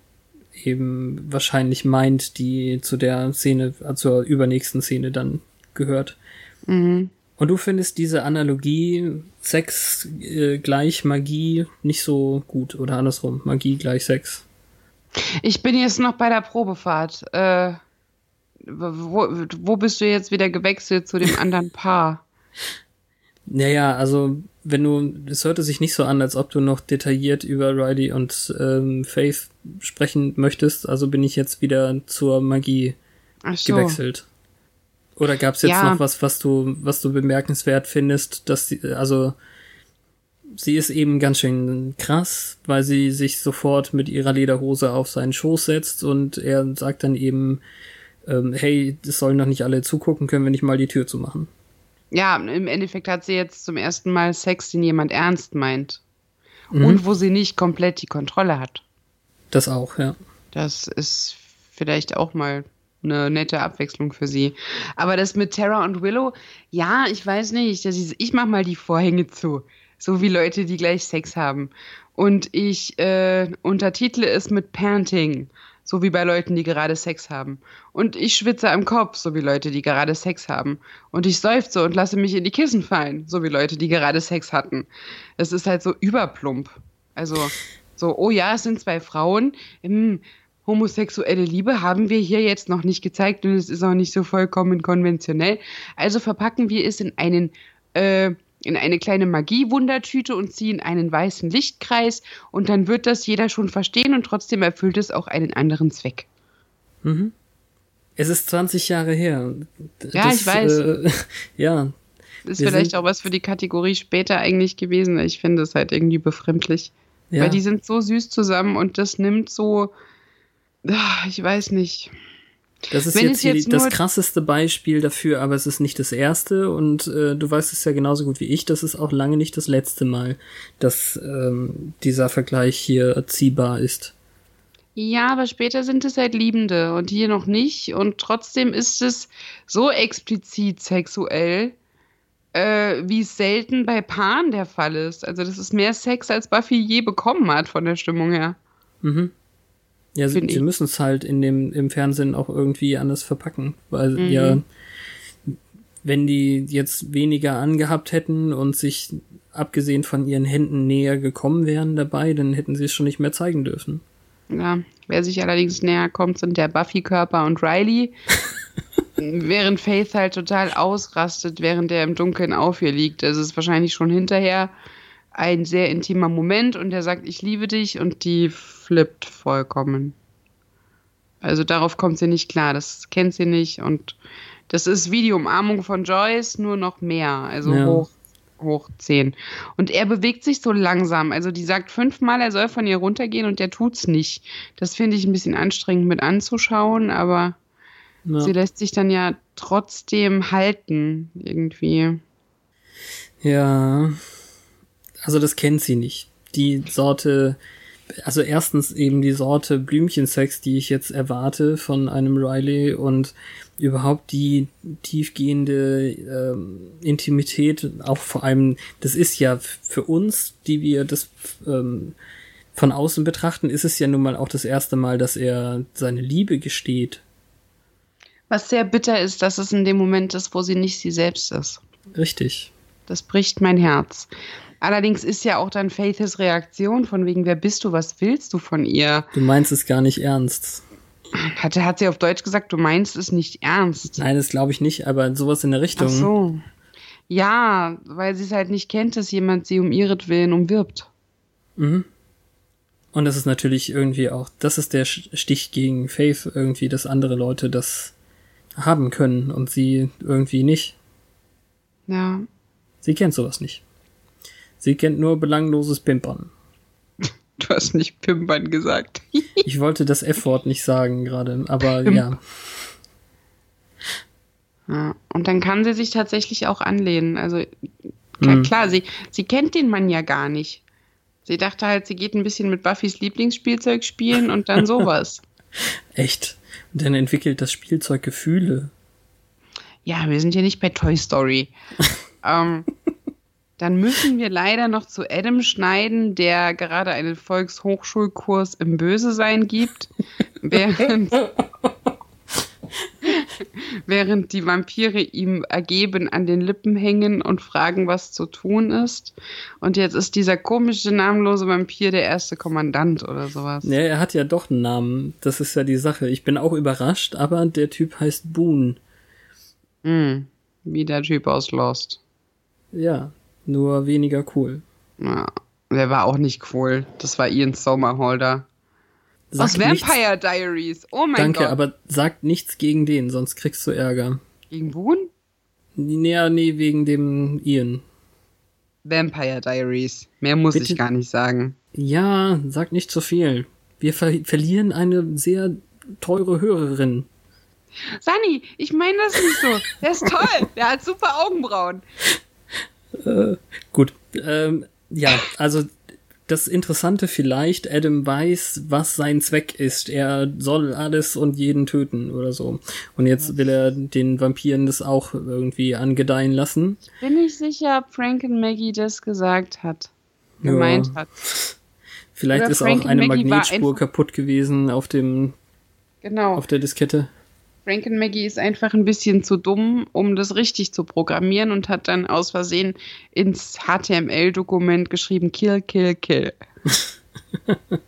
eben wahrscheinlich meint, die zu der Szene, äh, zur übernächsten Szene dann gehört. Mhm. Und du findest diese Analogie Sex äh, gleich Magie nicht so gut oder andersrum, Magie gleich Sex. Ich bin jetzt noch bei der Probefahrt. Äh, wo, wo bist du jetzt wieder gewechselt zu dem anderen Paar? Naja, also wenn du, es hörte sich nicht so an, als ob du noch detailliert über Riley und ähm, Faith sprechen möchtest, also bin ich jetzt wieder zur Magie Ach so. gewechselt. Oder gab es jetzt Ja. noch was, was du, was du bemerkenswert findest, dass sie, also sie ist eben ganz schön krass, weil sie sich sofort mit ihrer Lederhose auf seinen Schoß setzt und er sagt dann eben, ähm, hey, es sollen noch nicht alle zugucken, können wir nicht mal die Tür zumachen. Ja, im Endeffekt hat sie jetzt zum ersten Mal Sex, den jemand ernst meint. Mhm. Und wo sie nicht komplett die Kontrolle hat. Das auch, ja. Das ist vielleicht auch mal eine nette Abwechslung für sie. Aber das mit Tara und Willow, ja, ich weiß nicht. Ist, ich mach mal die Vorhänge zu. So wie Leute, die gleich Sex haben. Und ich äh, untertitle es mit Parenting. So wie bei Leuten, die gerade Sex haben. Und ich schwitze am Kopf, so wie Leute, die gerade Sex haben. Und ich seufze und lasse mich in die Kissen fallen, so wie Leute, die gerade Sex hatten. Es ist halt so überplump. Also, so, oh ja, es sind zwei Frauen. Hm, homosexuelle Liebe haben wir hier jetzt noch nicht gezeigt und es ist auch nicht so vollkommen konventionell. Also verpacken wir es in einen äh, in eine kleine Magie-Wundertüte und ziehen einen weißen Lichtkreis und dann wird das jeder schon verstehen und trotzdem erfüllt es auch einen anderen Zweck. Mhm. Es ist 20 Jahre her. Ja, ich weiß. Äh, ja, Ist vielleicht auch was für die Kategorie später eigentlich gewesen. Ich finde es halt irgendwie befremdlich. ja. Weil die sind so süß zusammen und das nimmt so. Ah, Ich weiß nicht. Das ist jetzt, jetzt das krasseste Beispiel dafür, aber es ist nicht das erste und äh, du weißt es ja genauso gut wie ich, das ist auch lange nicht das letzte Mal, dass ähm, dieser Vergleich hier ziehbar ist. Ja, aber später sind es halt Liebende und hier noch nicht. Und trotzdem ist es so explizit sexuell, äh, wie es selten bei Paaren der Fall ist. Also das ist mehr Sex, als Buffy je bekommen hat von der Stimmung her. Mhm. Ja, sie, sie müssen es halt in dem, im Fernsehen auch irgendwie anders verpacken, weil Mhm. ja, wenn die jetzt weniger angehabt hätten und sich abgesehen von ihren Händen näher gekommen wären dabei, dann hätten sie es schon nicht mehr zeigen dürfen. Ja, wer sich allerdings näher kommt, sind der Buffy-Körper und Riley. während Faith halt total ausrastet, während er im Dunkeln auf ihr liegt. Das ist wahrscheinlich schon hinterher ein sehr intimer Moment und er sagt, ich liebe dich und die flippt vollkommen. Also darauf kommt sie nicht klar, das kennt sie nicht und das ist wie die Umarmung von Joyce, nur noch mehr, also Ja. hoch, hoch 10. Und er bewegt sich so langsam, also die sagt fünfmal, er soll von ihr runtergehen und der tut's nicht. Das finde ich ein bisschen anstrengend mit anzuschauen, aber Ja. sie lässt sich dann ja trotzdem halten, irgendwie. Ja, also das kennt sie nicht. Die Sorte, also erstens eben die Sorte Blümchensex, die ich jetzt erwarte von einem Riley und überhaupt die tiefgehende ähm, Intimität, auch vor allem, das ist ja für uns, die wir das ähm, von außen betrachten, ist es ja nun mal auch das erste Mal, dass er seine Liebe gesteht. Was sehr bitter ist, dass es in dem Moment ist, wo sie nicht sie selbst ist. Richtig. Das bricht mein Herz. Allerdings ist ja auch dann Faiths Reaktion von wegen, wer bist du, was willst du von ihr? Du meinst es gar nicht ernst. Hat, hat sie auf Deutsch gesagt, du meinst es nicht ernst. Nein, das glaube ich nicht, aber sowas in der Richtung. Ach so. Ja, weil sie es halt nicht kennt, dass jemand sie um ihretwillen umwirbt. Mhm. Und das ist natürlich irgendwie auch, das ist der Stich gegen Faith irgendwie, dass andere Leute das haben können und sie irgendwie nicht. Ja. Sie kennt sowas nicht. Sie kennt nur belangloses Pimpern. Du hast nicht Pimpern gesagt. ich wollte das F-Wort nicht sagen gerade, aber ja. ja. Und dann kann sie sich tatsächlich auch anlehnen. Also klar, hm. klar, sie, sie kennt den Mann ja gar nicht. Sie dachte halt, sie geht ein bisschen mit Buffys Lieblingsspielzeug spielen und dann sowas. Echt? Und dann entwickelt das Spielzeug Gefühle. Ja, wir sind ja nicht bei Toy Story. ähm, dann müssen wir leider noch zu Adam schneiden, der gerade einen Volkshochschulkurs im Böse-Sein gibt, während während die Vampire ihm ergeben an den Lippen hängen und fragen, was zu tun ist. Und jetzt ist dieser komische, namenlose Vampir der erste Kommandant oder sowas. Ja, er hat ja doch einen Namen. Das ist ja die Sache. Ich bin auch überrascht, aber der Typ heißt Boone. Hm, wie der Typ aus Lost. Ja, nur weniger cool. Ja, der war auch nicht cool. Das war Ian Somerhalder. Sag Aus Vampire nichts. Diaries. Oh mein Danke, Gott. Danke, aber sag nichts gegen den, sonst kriegst du Ärger. Gegen Boone? Nee, nee, wegen dem Ian. Vampire Diaries. Mehr muss Bitte? ich gar nicht sagen. Ja, sag nicht zu viel. Wir ver verlieren eine sehr teure Hörerin. Sani, ich meine das nicht so. Der ist toll. Der hat super Augenbrauen. Äh, gut. Ähm, ja, also das Interessante vielleicht, Adam weiß, was sein Zweck ist. Er soll alles und jeden töten oder so. Und jetzt will er den Vampiren das auch irgendwie angedeihen lassen. Bin ich sicher, ob Frank und Maggie das gesagt hat. Gemeint ja. hat. Vielleicht oder ist Frank auch eine Magnetspur kaputt gewesen auf dem genau. auf der Diskette. Frank und Maggie ist einfach ein bisschen zu dumm, um das richtig zu programmieren und hat dann aus Versehen ins HTML-Dokument geschrieben Kill, Kill, Kill.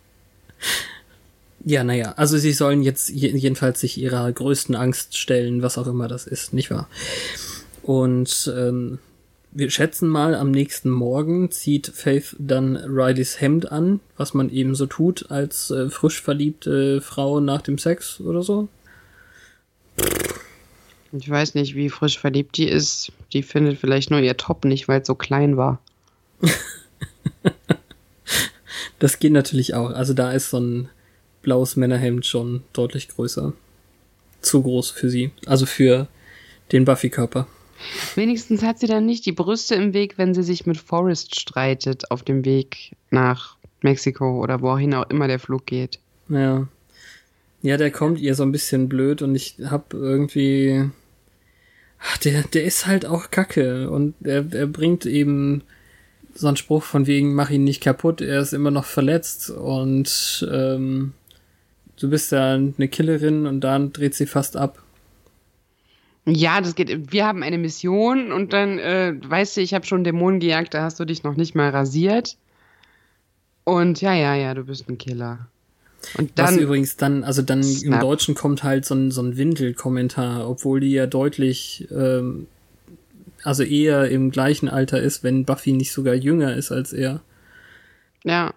ja, naja, also sie sollen jetzt jedenfalls sich ihrer größten Angst stellen, was auch immer das ist, nicht wahr? Und ähm, wir schätzen mal, am nächsten Morgen zieht Faith dann Rileys Hemd an, was man eben so tut als äh, frisch verliebte Frau nach dem Sex oder so. Ich weiß nicht, wie frisch verliebt die ist. Die findet vielleicht nur ihr Top nicht, weil es so klein war. das geht natürlich auch. Also da ist so ein blaues Männerhemd schon deutlich größer. Zu groß für sie. Also für den Buffy-Körper. Wenigstens hat sie dann nicht die Brüste im Weg, wenn sie sich mit Forrest streitet auf dem Weg nach Mexiko oder wohin auch immer der Flug geht. Ja. Ja, der kommt ihr so ein bisschen blöd und ich hab irgendwie. Ach, der, der ist halt auch kacke und er, er bringt eben so einen Spruch von wegen, mach ihn nicht kaputt, er ist immer noch verletzt und ähm, du bist ja eine Killerin und dann dreht sie fast ab. Ja, das geht. Wir haben eine Mission und dann, äh, weißt du, ich habe schon Dämonen gejagt, da hast du dich noch nicht mal rasiert. Und ja, ja, ja, du bist ein Killer. Und dann, Was übrigens dann, also dann Snap. im Deutschen kommt halt so ein, so ein Windel-Kommentar, obwohl die ja deutlich, ähm, also eher im gleichen Alter ist, wenn Buffy nicht sogar jünger ist als er. Ja.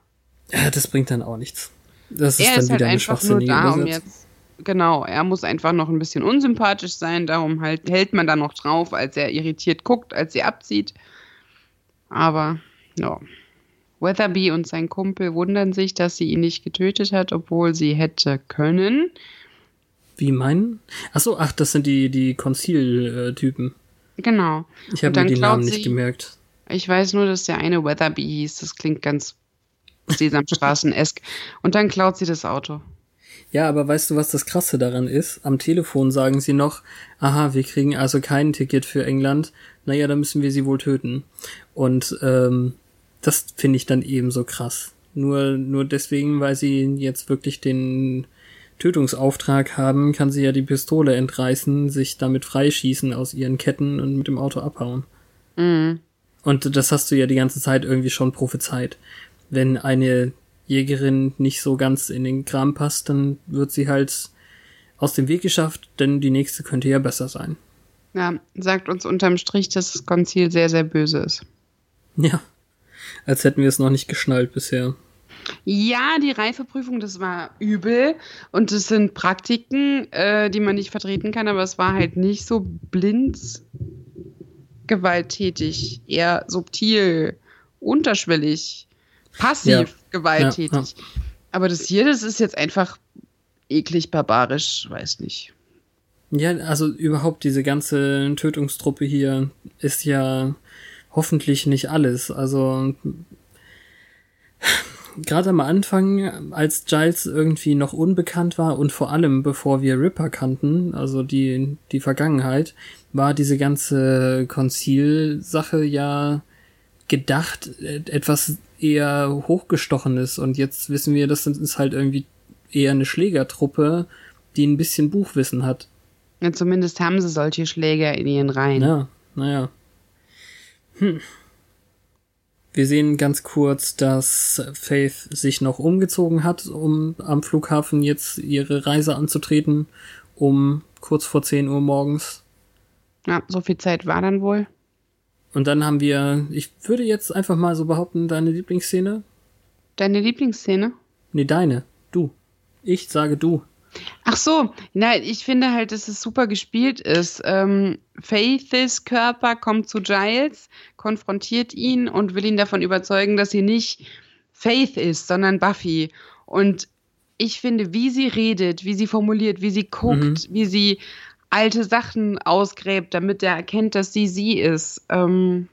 Ja, das bringt dann auch nichts. Das ist er dann ist wieder halt eine schwachsinnige da, um jetzt, Genau, er muss einfach noch ein bisschen unsympathisch sein, darum halt hält man da noch drauf, als er irritiert guckt, als sie abzieht. Aber, ja. Weatherby und sein Kumpel wundern sich, dass sie ihn nicht getötet hat, obwohl sie hätte können. Wie meinen? Achso, ach, das sind die, die Conceal-Typen. Genau. Ich habe mir die Namen sie, nicht gemerkt. Ich weiß nur, dass der eine Weatherby hieß. Das klingt ganz Sesamstraßen-esk. und dann klaut sie das Auto. Ja, aber weißt du, was das Krasse daran ist? Am Telefon sagen sie noch, aha, wir kriegen also kein Ticket für England. Naja, dann müssen wir sie wohl töten. Und ähm, das finde ich dann eben so krass. Nur, nur deswegen, weil sie jetzt wirklich den Tötungsauftrag haben, kann sie ja die Pistole entreißen, sich damit freischießen aus ihren Ketten und mit dem Auto abhauen. Mhm. Und das hast du ja die ganze Zeit irgendwie schon prophezeit. Wenn eine Jägerin nicht so ganz in den Kram passt, dann wird sie halt aus dem Weg geschafft, denn die nächste könnte ja besser sein. Ja, sagt uns unterm Strich, dass das Konzil sehr, sehr böse ist. Ja, als hätten wir es noch nicht geschnallt bisher. Ja, die Reifeprüfung, das war übel. Und es sind Praktiken, äh, die man nicht vertreten kann, aber es war halt nicht so blind gewalttätig, eher subtil, unterschwellig, passiv Ja. gewalttätig. Ja, ja. Aber das hier, das ist jetzt einfach eklig barbarisch, weiß nicht. Ja, also überhaupt diese ganze Tötungstruppe hier ist ja hoffentlich nicht alles. Also gerade am Anfang, als Giles irgendwie noch unbekannt war und vor allem bevor wir Ripper kannten, also die, die Vergangenheit, war diese ganze Konzil-Sache ja gedacht, etwas eher hochgestochenes und jetzt wissen wir, das ist halt irgendwie eher eine Schlägertruppe, die ein bisschen Buchwissen hat. Ja, zumindest haben sie solche Schläger in ihren Reihen. Ja, naja. Hm. Wir sehen ganz kurz, dass Faith sich noch umgezogen hat, um am Flughafen jetzt ihre Reise anzutreten, um kurz vor 10 Uhr morgens. Ja, so viel Zeit war dann wohl. Und dann haben wir, ich würde jetzt einfach mal so behaupten, deine Lieblingsszene? Deine Lieblingsszene? Nee, deine. Du. Ich sage du. Ach so, nein, ich finde halt, dass es super gespielt ist. Ähm, Faiths Körper kommt zu Giles, konfrontiert ihn und will ihn davon überzeugen, dass sie nicht Faith ist, sondern Buffy. Und ich finde, wie sie redet, wie sie formuliert, wie sie guckt, wie sie alte Sachen ausgräbt, damit er erkennt, dass sie sie ist. Ähm,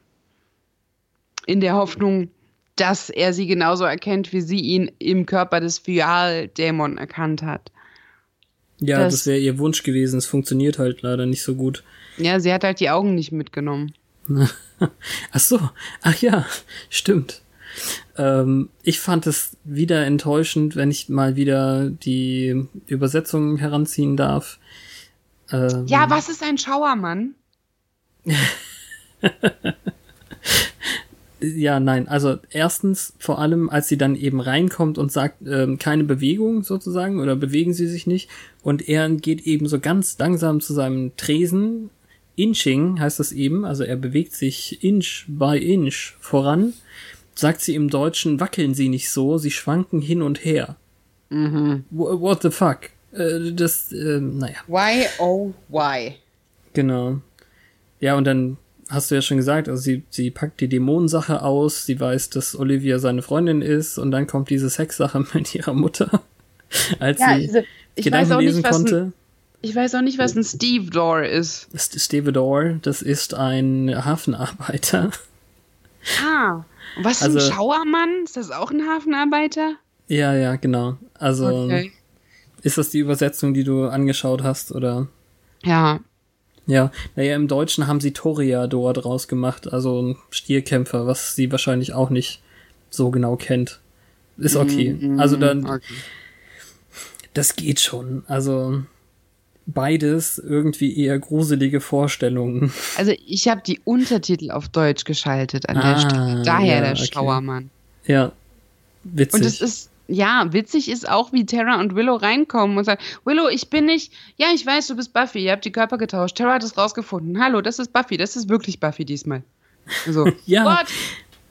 in der Hoffnung, dass er sie genauso erkennt, wie sie ihn im Körper des Vial-Dämon erkannt hat. Ja, Das- das, wäre ihr Wunsch gewesen. Es funktioniert halt leider nicht so gut. Ja, sie hat halt die Augen nicht mitgenommen. Ach so, ach ja, stimmt. Ähm, ich fand es wieder enttäuschend, wenn ich mal wieder die Übersetzung heranziehen darf. Ähm, Ja, was ist ein Schauermann? Ja, nein. Also erstens, vor allem, als sie dann eben reinkommt und sagt, ähm, keine Bewegung sozusagen oder bewegen sie sich nicht. Und er geht eben so ganz langsam zu seinem Tresen. Inching heißt das eben, also er bewegt sich inch by inch voran. Sagt sie im Deutschen, wackeln sie nicht so, sie schwanken hin und her. Mhm. Wh- What the fuck? Äh, das, ähm, naja. Why, oh, why? Genau. Ja, und dann hast du ja schon gesagt, also sie, sie packt die Dämonensache aus, sie weiß, dass Olivia seine Freundin ist und dann kommt diese Sexsache mit ihrer Mutter, als Ja, sie also, ich Gedanken weiß auch lesen nicht, was ein, konnte. ich weiß auch nicht, was ein Steve Door ist. Ist Stevedore, das ist ein Hafenarbeiter. Ah. Was ist Also- ein Schauermann? Ist das auch ein Hafenarbeiter? Ja, ja, genau. Also Okay. ist das die Übersetzung, die du angeschaut hast, oder? Ja. Ja, naja, im Deutschen haben sie Toreador draus gemacht, also ein Stierkämpfer, was sie wahrscheinlich auch nicht so genau kennt. Ist okay. Also dann, Okay. das geht schon. Also beides irgendwie eher gruselige Vorstellungen. Also ich habe die Untertitel auf Deutsch geschaltet an Ah, der Stelle. Daher ja, der okay. Schauermann. Ja, witzig. Und es ist, ja, witzig ist auch, wie Tara und Willow reinkommen und sagen, Willow, ich bin nicht, ja, ich weiß, du bist Buffy, ihr habt die Körper getauscht. Tara hat es rausgefunden. Hallo, das ist Buffy, das ist wirklich Buffy diesmal. So, Ja?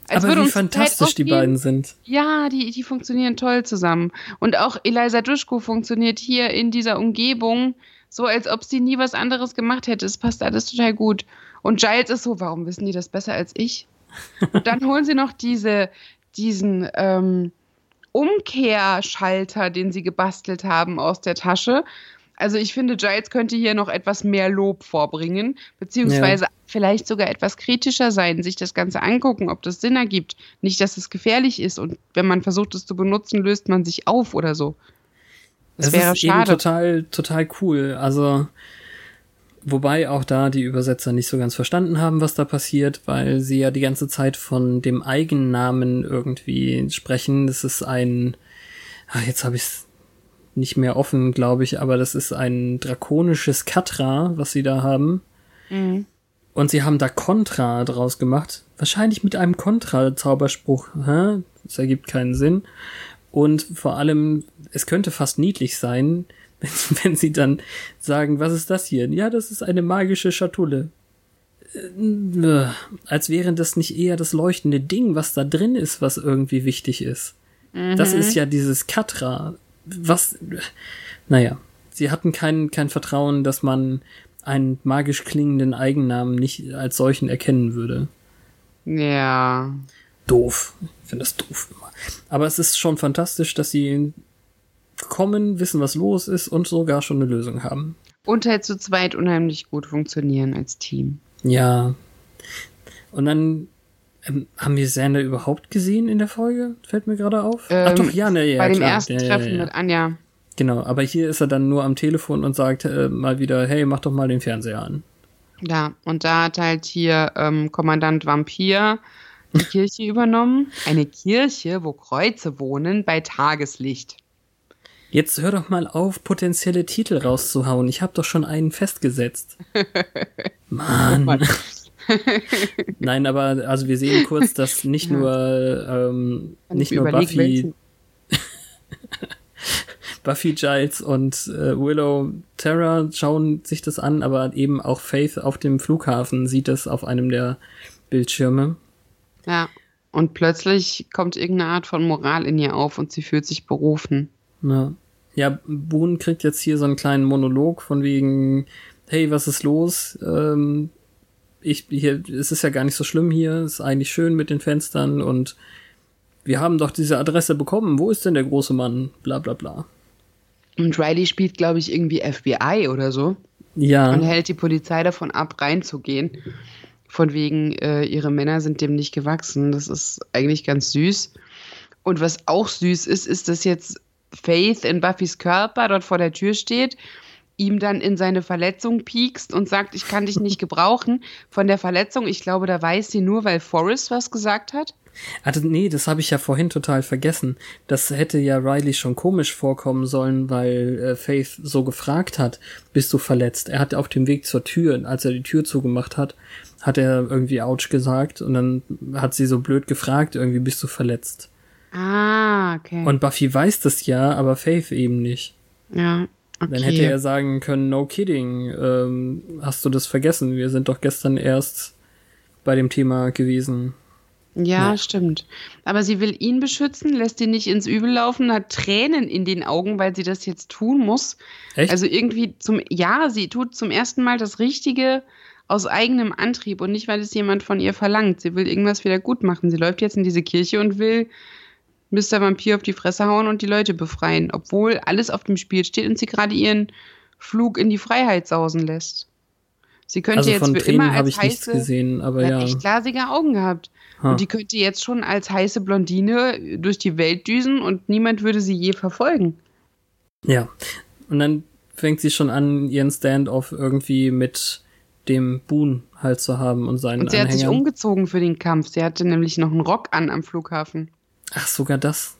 Als Aber wie fantastisch die beiden sind. Ja, die, die funktionieren toll zusammen. Und auch Eliza Duschko funktioniert hier in dieser Umgebung so, als ob sie nie was anderes gemacht hätte. Es passt alles total gut. Und Giles ist so, warum wissen die das besser als ich? Und dann holen sie noch diese, diesen ähm, Umkehrschalter, den sie gebastelt haben, aus der Tasche. Also ich finde, Giles könnte hier noch etwas mehr Lob vorbringen, beziehungsweise vielleicht sogar etwas kritischer sein, sich das Ganze angucken, ob das Sinn ergibt. Nicht, dass es gefährlich ist und wenn man versucht, es zu benutzen, löst man sich auf oder so. Das Es wäre ist eben schade. total, total cool. Also, wobei auch da die Übersetzer nicht so ganz verstanden haben, was da passiert, weil sie ja die ganze Zeit von dem Eigennamen irgendwie sprechen. Das ist ein, ach, jetzt habe ich es nicht mehr offen, glaube ich, aber das ist ein drakonisches Katra, was sie da haben. Mhm. Und sie haben da Contra draus gemacht. Wahrscheinlich mit einem Contra-Zauberspruch. Das ergibt keinen Sinn. Und vor allem, es könnte fast niedlich sein, wenn, wenn sie dann sagen, was ist das hier? Ja, das ist eine magische Schatulle. Äh, Als wäre das nicht eher das leuchtende Ding, was da drin ist, was irgendwie wichtig ist. Das ist ja dieses Katra. Was, naja, sie hatten kein, kein Vertrauen, dass man einen magisch klingenden Eigennamen nicht als solchen erkennen würde. Ja. Doof. Ich finde das doof immer. Aber es ist schon fantastisch, dass sie kommen, wissen, was los ist und sogar schon eine Lösung haben. Und halt zu zweit unheimlich gut funktionieren als Team. Ja. Und dann ähm, haben wir Sander überhaupt gesehen in der Folge? Fällt mir gerade auf. Ach Ähm, doch, ja, ne, ja, Bei dem klar. ersten ja, Treffen ja, ja. mit Anja. Genau, aber hier ist er dann nur am Telefon und sagt äh, mal wieder, hey, mach doch mal den Fernseher an. Ja, und da hat halt hier ähm, Kommandant Vampir die Kirche übernommen. Eine Kirche, wo Kreuze wohnen, bei Tageslicht. Jetzt hör doch mal auf, potenzielle Titel rauszuhauen. Ich habe doch schon einen festgesetzt. Mann. Nein, aber also wir sehen kurz, dass nicht Ja. nur ähm, nicht ich nur Buffy, Buffy Giles und äh, Willow Terra schauen sich das an, aber eben auch Faith auf dem Flughafen sieht das auf einem der Bildschirme. Ja. Und plötzlich kommt irgendeine Art von Moral in ihr auf und sie fühlt sich berufen. Ja. Ja, Boone kriegt jetzt hier so einen kleinen Monolog von wegen, hey, was ist los? Ähm, ich, hier, es ist ja gar nicht so schlimm hier, es ist eigentlich schön mit den Fenstern und wir haben doch diese Adresse bekommen. Wo ist denn der große Mann? Bla bla bla. Und Riley spielt, glaube ich, irgendwie FBI oder so. Ja, und hält die Polizei davon ab, reinzugehen. Von wegen, äh, ihre Männer sind dem nicht gewachsen. Das ist eigentlich ganz süß. Und was auch süß ist, ist, dass jetzt Faith in Buffys Körper dort vor der Tür steht, ihm dann in seine Verletzung piekst und sagt, ich kann dich nicht gebrauchen. Von der Verletzung, ich glaube, da weiß sie nur, weil Forrest was gesagt hat. Das- nee, das habe ich ja vorhin total vergessen. Das hätte ja Riley schon komisch vorkommen sollen, weil äh, Faith so gefragt hat, bist du verletzt? Er hat auf dem Weg zur Tür, als er die Tür zugemacht hat, hat er irgendwie Ouch gesagt und dann hat sie so blöd gefragt, irgendwie bist du verletzt. Ah, okay. Und Buffy weiß das ja, aber Faith eben nicht. ja, okay. Dann hätte er sagen können, no kidding, ähm, hast du das vergessen? Wir sind doch gestern erst bei dem Thema gewesen. Ja, Ja. stimmt. Aber sie will ihn beschützen, lässt ihn nicht ins Übel laufen, hat Tränen in den Augen, weil sie das jetzt tun muss. Echt? Also irgendwie zum, ja, sie tut zum ersten Mal das Richtige aus eigenem Antrieb und nicht, weil es jemand von ihr verlangt. Sie will irgendwas wieder gut machen. Sie läuft jetzt in diese Kirche und will Mr. Vampir auf die Fresse hauen und die Leute befreien, obwohl alles auf dem Spiel steht und sie gerade ihren Flug in die Freiheit sausen lässt. Sie könnte also jetzt für Tränen immer als heiße, gesehen, aber er ja. echt glasige Augen gehabt. Ha. Und die könnte jetzt schon als heiße Blondine durch die Welt düsen und niemand würde sie je verfolgen. Ja. Und dann fängt sie schon an, ihren Stand-off irgendwie mit dem Boon halt zu haben und seinen Und sie hat sich Anhängern. umgezogen für den Kampf. Sie hatte nämlich noch einen Rock an am Flughafen. Ach, sogar das.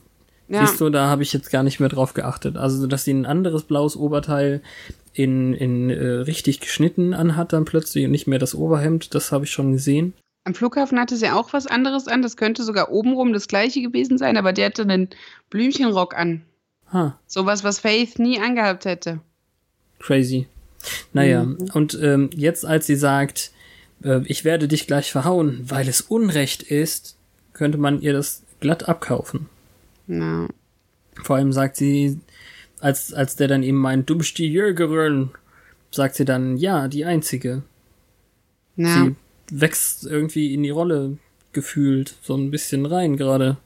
Ja, Siehst du, da habe ich jetzt gar nicht mehr drauf geachtet. Also, dass sie ein anderes blaues Oberteil in, in äh, richtig geschnitten anhat dann plötzlich und nicht mehr das Oberhemd, das habe ich schon gesehen. am Flughafen hatte sie auch was anderes an. Das könnte sogar obenrum das gleiche gewesen sein, aber der hatte einen Blümchenrock an. Ha, Sowas, was Faith nie angehabt hätte. crazy. Naja, Mhm. und ähm, jetzt, als sie sagt, äh, ich werde dich gleich verhauen, weil es Unrecht ist, könnte man ihr das glatt abkaufen. Na, Vor allem sagt sie, als, als der dann eben meint, du bist die Jägerin, sagt sie dann, ja, die einzige. na. Sie wächst irgendwie in die Rolle gefühlt, so ein bisschen rein gerade.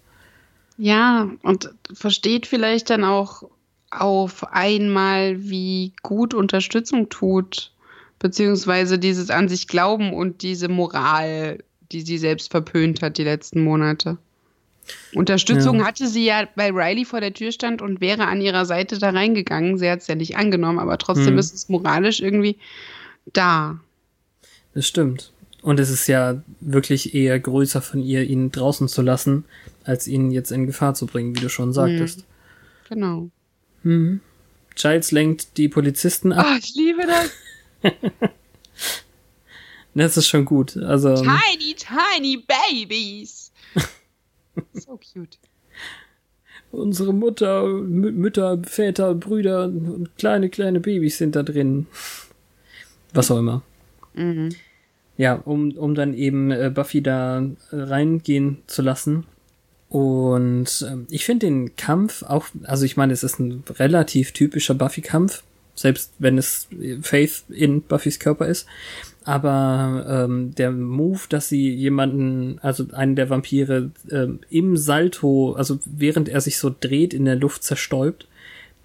Ja, und versteht vielleicht dann auch auf einmal, wie gut Unterstützung tut, beziehungsweise dieses an sich glauben und diese Moral, die sie selbst verpönt hat die letzten Monate. Unterstützung Ja. hatte sie ja, weil Riley vor der Tür stand und wäre an ihrer Seite da reingegangen. Sie hat es ja nicht angenommen, aber trotzdem Hm. ist es moralisch irgendwie da. Das stimmt. Und es ist ja wirklich eher größer von ihr, ihn draußen zu lassen, als ihn jetzt in Gefahr zu bringen, wie du schon sagtest. Genau. Mhm. Giles lenkt die Polizisten ab. Ah, ich liebe das. Das ist schon gut. Also, Tiny, tiny babies. so cute. unsere Mutter, Mü Mütter, Väter, Brüder und kleine, kleine Babys sind da drin. Was auch immer. Mhm. Ja, um, um dann eben äh, Buffy da äh, reingehen zu lassen, Und ähm, ich finde den Kampf auch, also ich meine, es ist ein relativ typischer Buffy-Kampf, selbst wenn es Faith in Buffys Körper ist. Aber ähm, der Move, dass sie jemanden, also einen der Vampire, ähm, im Salto, also während er sich so dreht, in der Luft zerstäubt,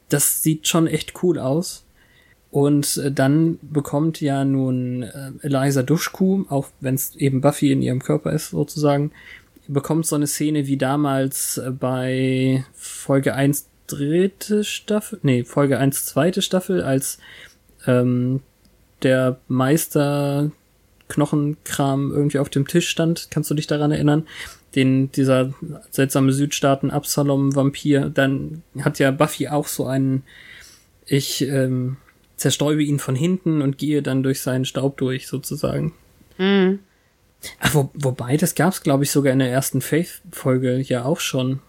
das sieht schon echt cool aus. Und äh, dann bekommt ja nun äh, Eliza Duschku, auch wenn es eben Buffy in ihrem Körper ist sozusagen, bekommt so eine Szene wie damals äh, bei Folge 1 dritte Staffel, nee, Folge 1 zweite Staffel, als ähm, der Meister Knochenkram irgendwie auf dem Tisch stand. Kannst du dich daran erinnern? Den, dieser seltsame Südstaaten Absalom Vampir, dann hat ja Buffy auch so einen, ich ähm, zerstäube ihn von hinten und gehe dann durch seinen Staub durch, sozusagen. Mhm. Ach, wo, wobei, das gab's, glaube ich, sogar in der ersten Faith-Folge ja auch schon.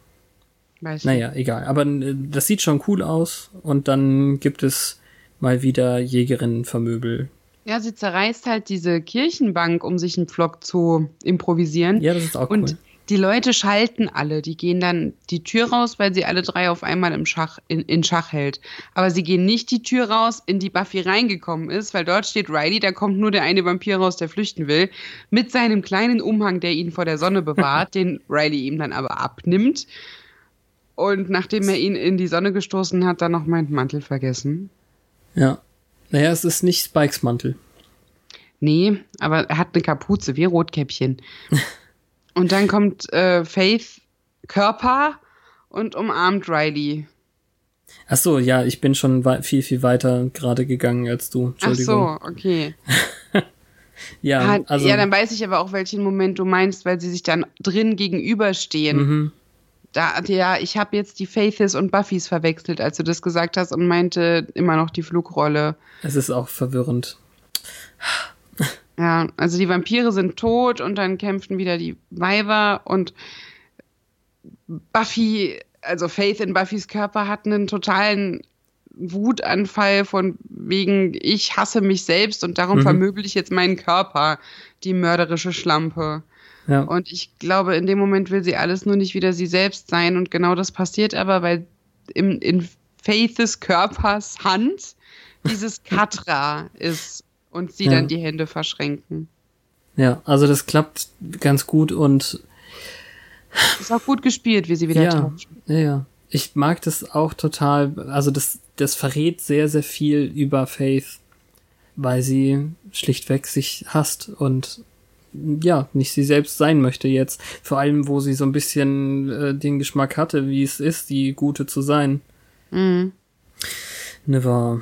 Weiß Naja, egal. Aber äh, das sieht schon cool aus. Und dann gibt es mal wieder Jägerinnenvermöbel. Ja, sie zerreißt halt diese Kirchenbank, um sich einen Vlog zu improvisieren. Ja, das ist auch Und cool. die Leute schalten alle. Die gehen dann die Tür raus, weil sie alle drei auf einmal im Schach, in, in Schach hält. Aber sie gehen nicht die Tür raus, in die Buffy reingekommen ist, weil dort steht Riley, da kommt nur der eine Vampir raus, der flüchten will, mit seinem kleinen Umhang, der ihn vor der Sonne bewahrt, den Riley ihm dann aber abnimmt. Und nachdem er ihn in die Sonne gestoßen hat, dann noch meinen Mantel vergessen. Ja. Naja, es ist nicht Spikes Mantel. Nee, aber er hat eine Kapuze, wie Rotkäppchen. und dann kommt äh, Faith Körper und umarmt Riley. Ach so, ja, ich bin schon viel, viel weiter gerade gegangen als du. Ach Entschuldigung. so, okay. Ja, Ah, also. ja, dann weiß ich aber auch, welchen Moment du meinst, weil sie sich dann drin gegenüberstehen. mhm. Da, ja, ich habe jetzt die Faiths und Buffys verwechselt, als du das gesagt hast und meinte immer noch die Flugrolle. Es ist auch verwirrend. Ja, also die Vampire sind tot und dann kämpfen wieder die Weiber und Buffy, also Faith in Buffys Körper hat einen totalen Wutanfall von wegen, ich hasse mich selbst und darum Mhm. vermöbel ich jetzt meinen Körper, die mörderische Schlampe. Ja. Und ich glaube, in dem Moment will sie alles nur nicht wieder sie selbst sein und genau das passiert aber, weil im, in Faiths Körpers Hand dieses Katra ist und sie Ja. dann die Hände verschränken. Ja, also das klappt ganz gut und Ist auch gut gespielt, wie sie wieder ja, tauschen. ja, ja. Ich mag das auch total, also das, das verrät sehr, sehr viel über Faith, weil sie schlichtweg sich hasst und ja, nicht sie selbst sein möchte jetzt. Vor allem, wo sie so ein bisschen äh, den Geschmack hatte, wie es ist, die Gute zu sein. Mhm. Ne wahr.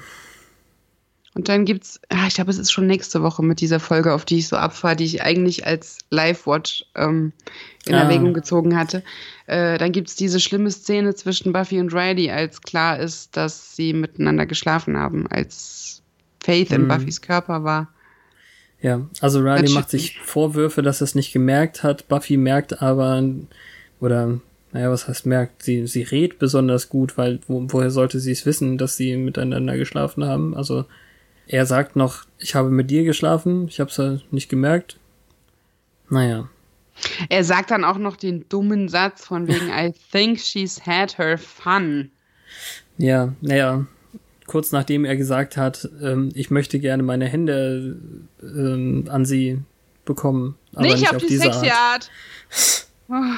Und dann gibt's, ah, ich glaube, es ist schon nächste Woche mit dieser Folge, auf die ich so abfahre, die ich eigentlich als Live-Watch ähm, in Ah. Erwägung gezogen hatte. Äh, dann gibt's diese schlimme Szene zwischen Buffy und Riley, als klar ist, dass sie miteinander geschlafen haben, als Faith in Mhm. Buffys Körper war. Ja, also Riley macht sich Vorwürfe, dass er es nicht gemerkt hat. Buffy merkt aber, oder, naja, was heißt merkt? Sie, sie redet besonders gut, weil wo, woher sollte sie es wissen, dass sie miteinander geschlafen haben? Also er sagt noch, ich habe mit dir geschlafen, ich habe es ja nicht gemerkt. Naja, Er sagt dann auch noch den dummen Satz von wegen I think she's had her fun. ja, naja. Kurz nachdem er gesagt hat, ähm, ich möchte gerne meine Hände ähm, an sie bekommen, aber nicht, nicht, auf, auf die diese sexy Art. Art.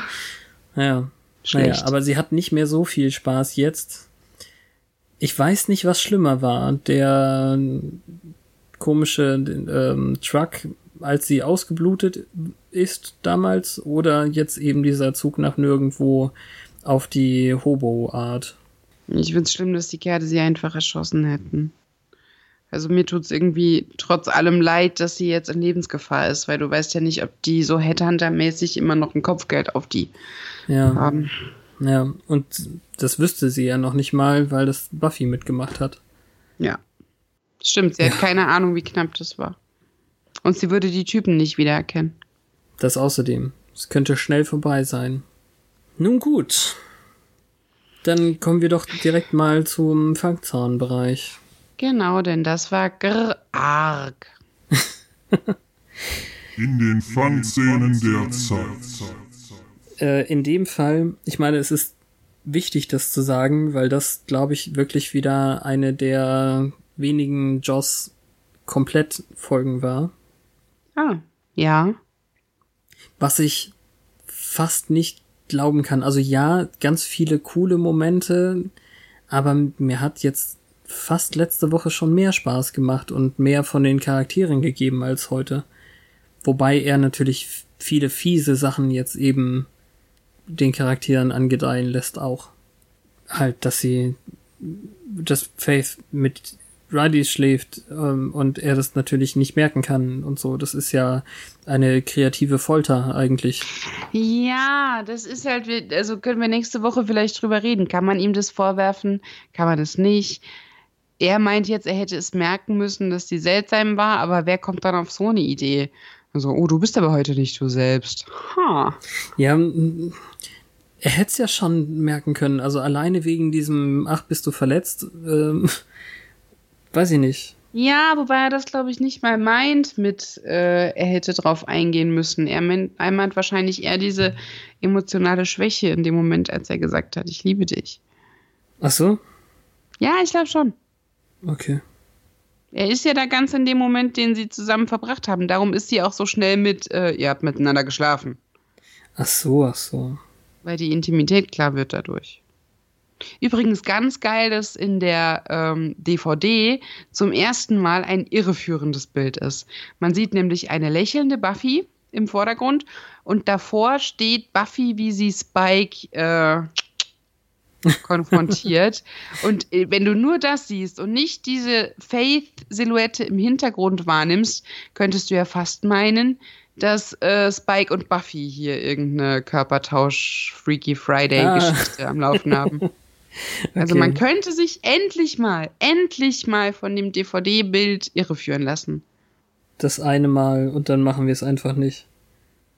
Ja, schlecht. Naja, aber sie hat nicht mehr so viel Spaß jetzt. Ich weiß nicht, was schlimmer war. Der komische ähm, Truck, als sie ausgeblutet ist damals, oder jetzt eben dieser Zug nach nirgendwo auf die Hobo-Art. Ich find's schlimm, dass die Kerle sie einfach erschossen hätten. Also mir tut's irgendwie trotz allem leid, dass sie jetzt in Lebensgefahr ist, weil du weißt ja nicht, ob die so Headhunter-mäßig immer noch ein Kopfgeld auf die Ja, haben. ja. Und das wüsste sie ja noch nicht mal, weil das Buffy mitgemacht hat. Ja. Stimmt, sie hat keine Ahnung, wie knapp das war. Und sie würde die Typen nicht wiedererkennen. Das außerdem. Es könnte schnell vorbei sein. Nun gut. Dann kommen wir doch direkt mal zum Fangzahnbereich. Genau, denn das war grr arg. In den Fangszenen der Zeit. äh, in dem Fall, ich meine, es ist wichtig, das zu sagen, weil das, glaube ich, wirklich wieder eine der wenigen Joss komplett Folgen war. Ah, ja. Was ich fast nicht glauben kann. Also ja, ganz viele coole Momente, aber mir hat jetzt fast letzte Woche schon mehr Spaß gemacht und mehr von den Charakteren gegeben als heute. Wobei er natürlich viele fiese Sachen jetzt eben den Charakteren angedeihen lässt auch. Halt, dass sie, dass Faith mit Riley schläft ähm, und er das natürlich nicht merken kann und so. Das ist ja eine kreative Folter eigentlich. Ja, das ist halt, also können wir nächste Woche vielleicht drüber reden. Kann man ihm das vorwerfen? Kann man das nicht? Er meint jetzt, er hätte es merken müssen, dass die seltsam war, aber wer kommt dann auf so eine Idee? Also, oh, du bist aber heute nicht du selbst. Ha. Ja, er hätte es ja schon merken können. Also alleine wegen diesem, ach, bist du verletzt? Ähm, weiß ich nicht. Ja, wobei er das, glaube ich, nicht mal meint mit, äh, er hätte drauf eingehen müssen. Er meint, wahrscheinlich eher diese emotionale Schwäche in dem Moment, als er gesagt hat, ich liebe dich. Ach so? Ja, ich glaube schon. Okay. Er ist ja da ganz in dem Moment, den sie zusammen verbracht haben. Darum ist sie auch so schnell mit, äh, ihr habt miteinander geschlafen. Ach so, ach so. Weil die Intimität klar wird dadurch. Übrigens ganz geil, dass in der ähm, DVD zum ersten Mal ein irreführendes Bild ist. Man sieht nämlich eine lächelnde Buffy im Vordergrund und davor steht Buffy, wie sie Spike äh, konfrontiert. und äh, wenn du nur das siehst und nicht diese Faith-Silhouette im Hintergrund wahrnimmst, könntest du ja fast meinen, dass äh, Spike und Buffy hier irgendeine Körpertausch-Freaky Friday-Geschichte ah. am Laufen haben. Also okay. man könnte sich endlich mal, endlich mal von dem DVD-Bild irreführen lassen. Das eine Mal und dann machen wir es einfach nicht.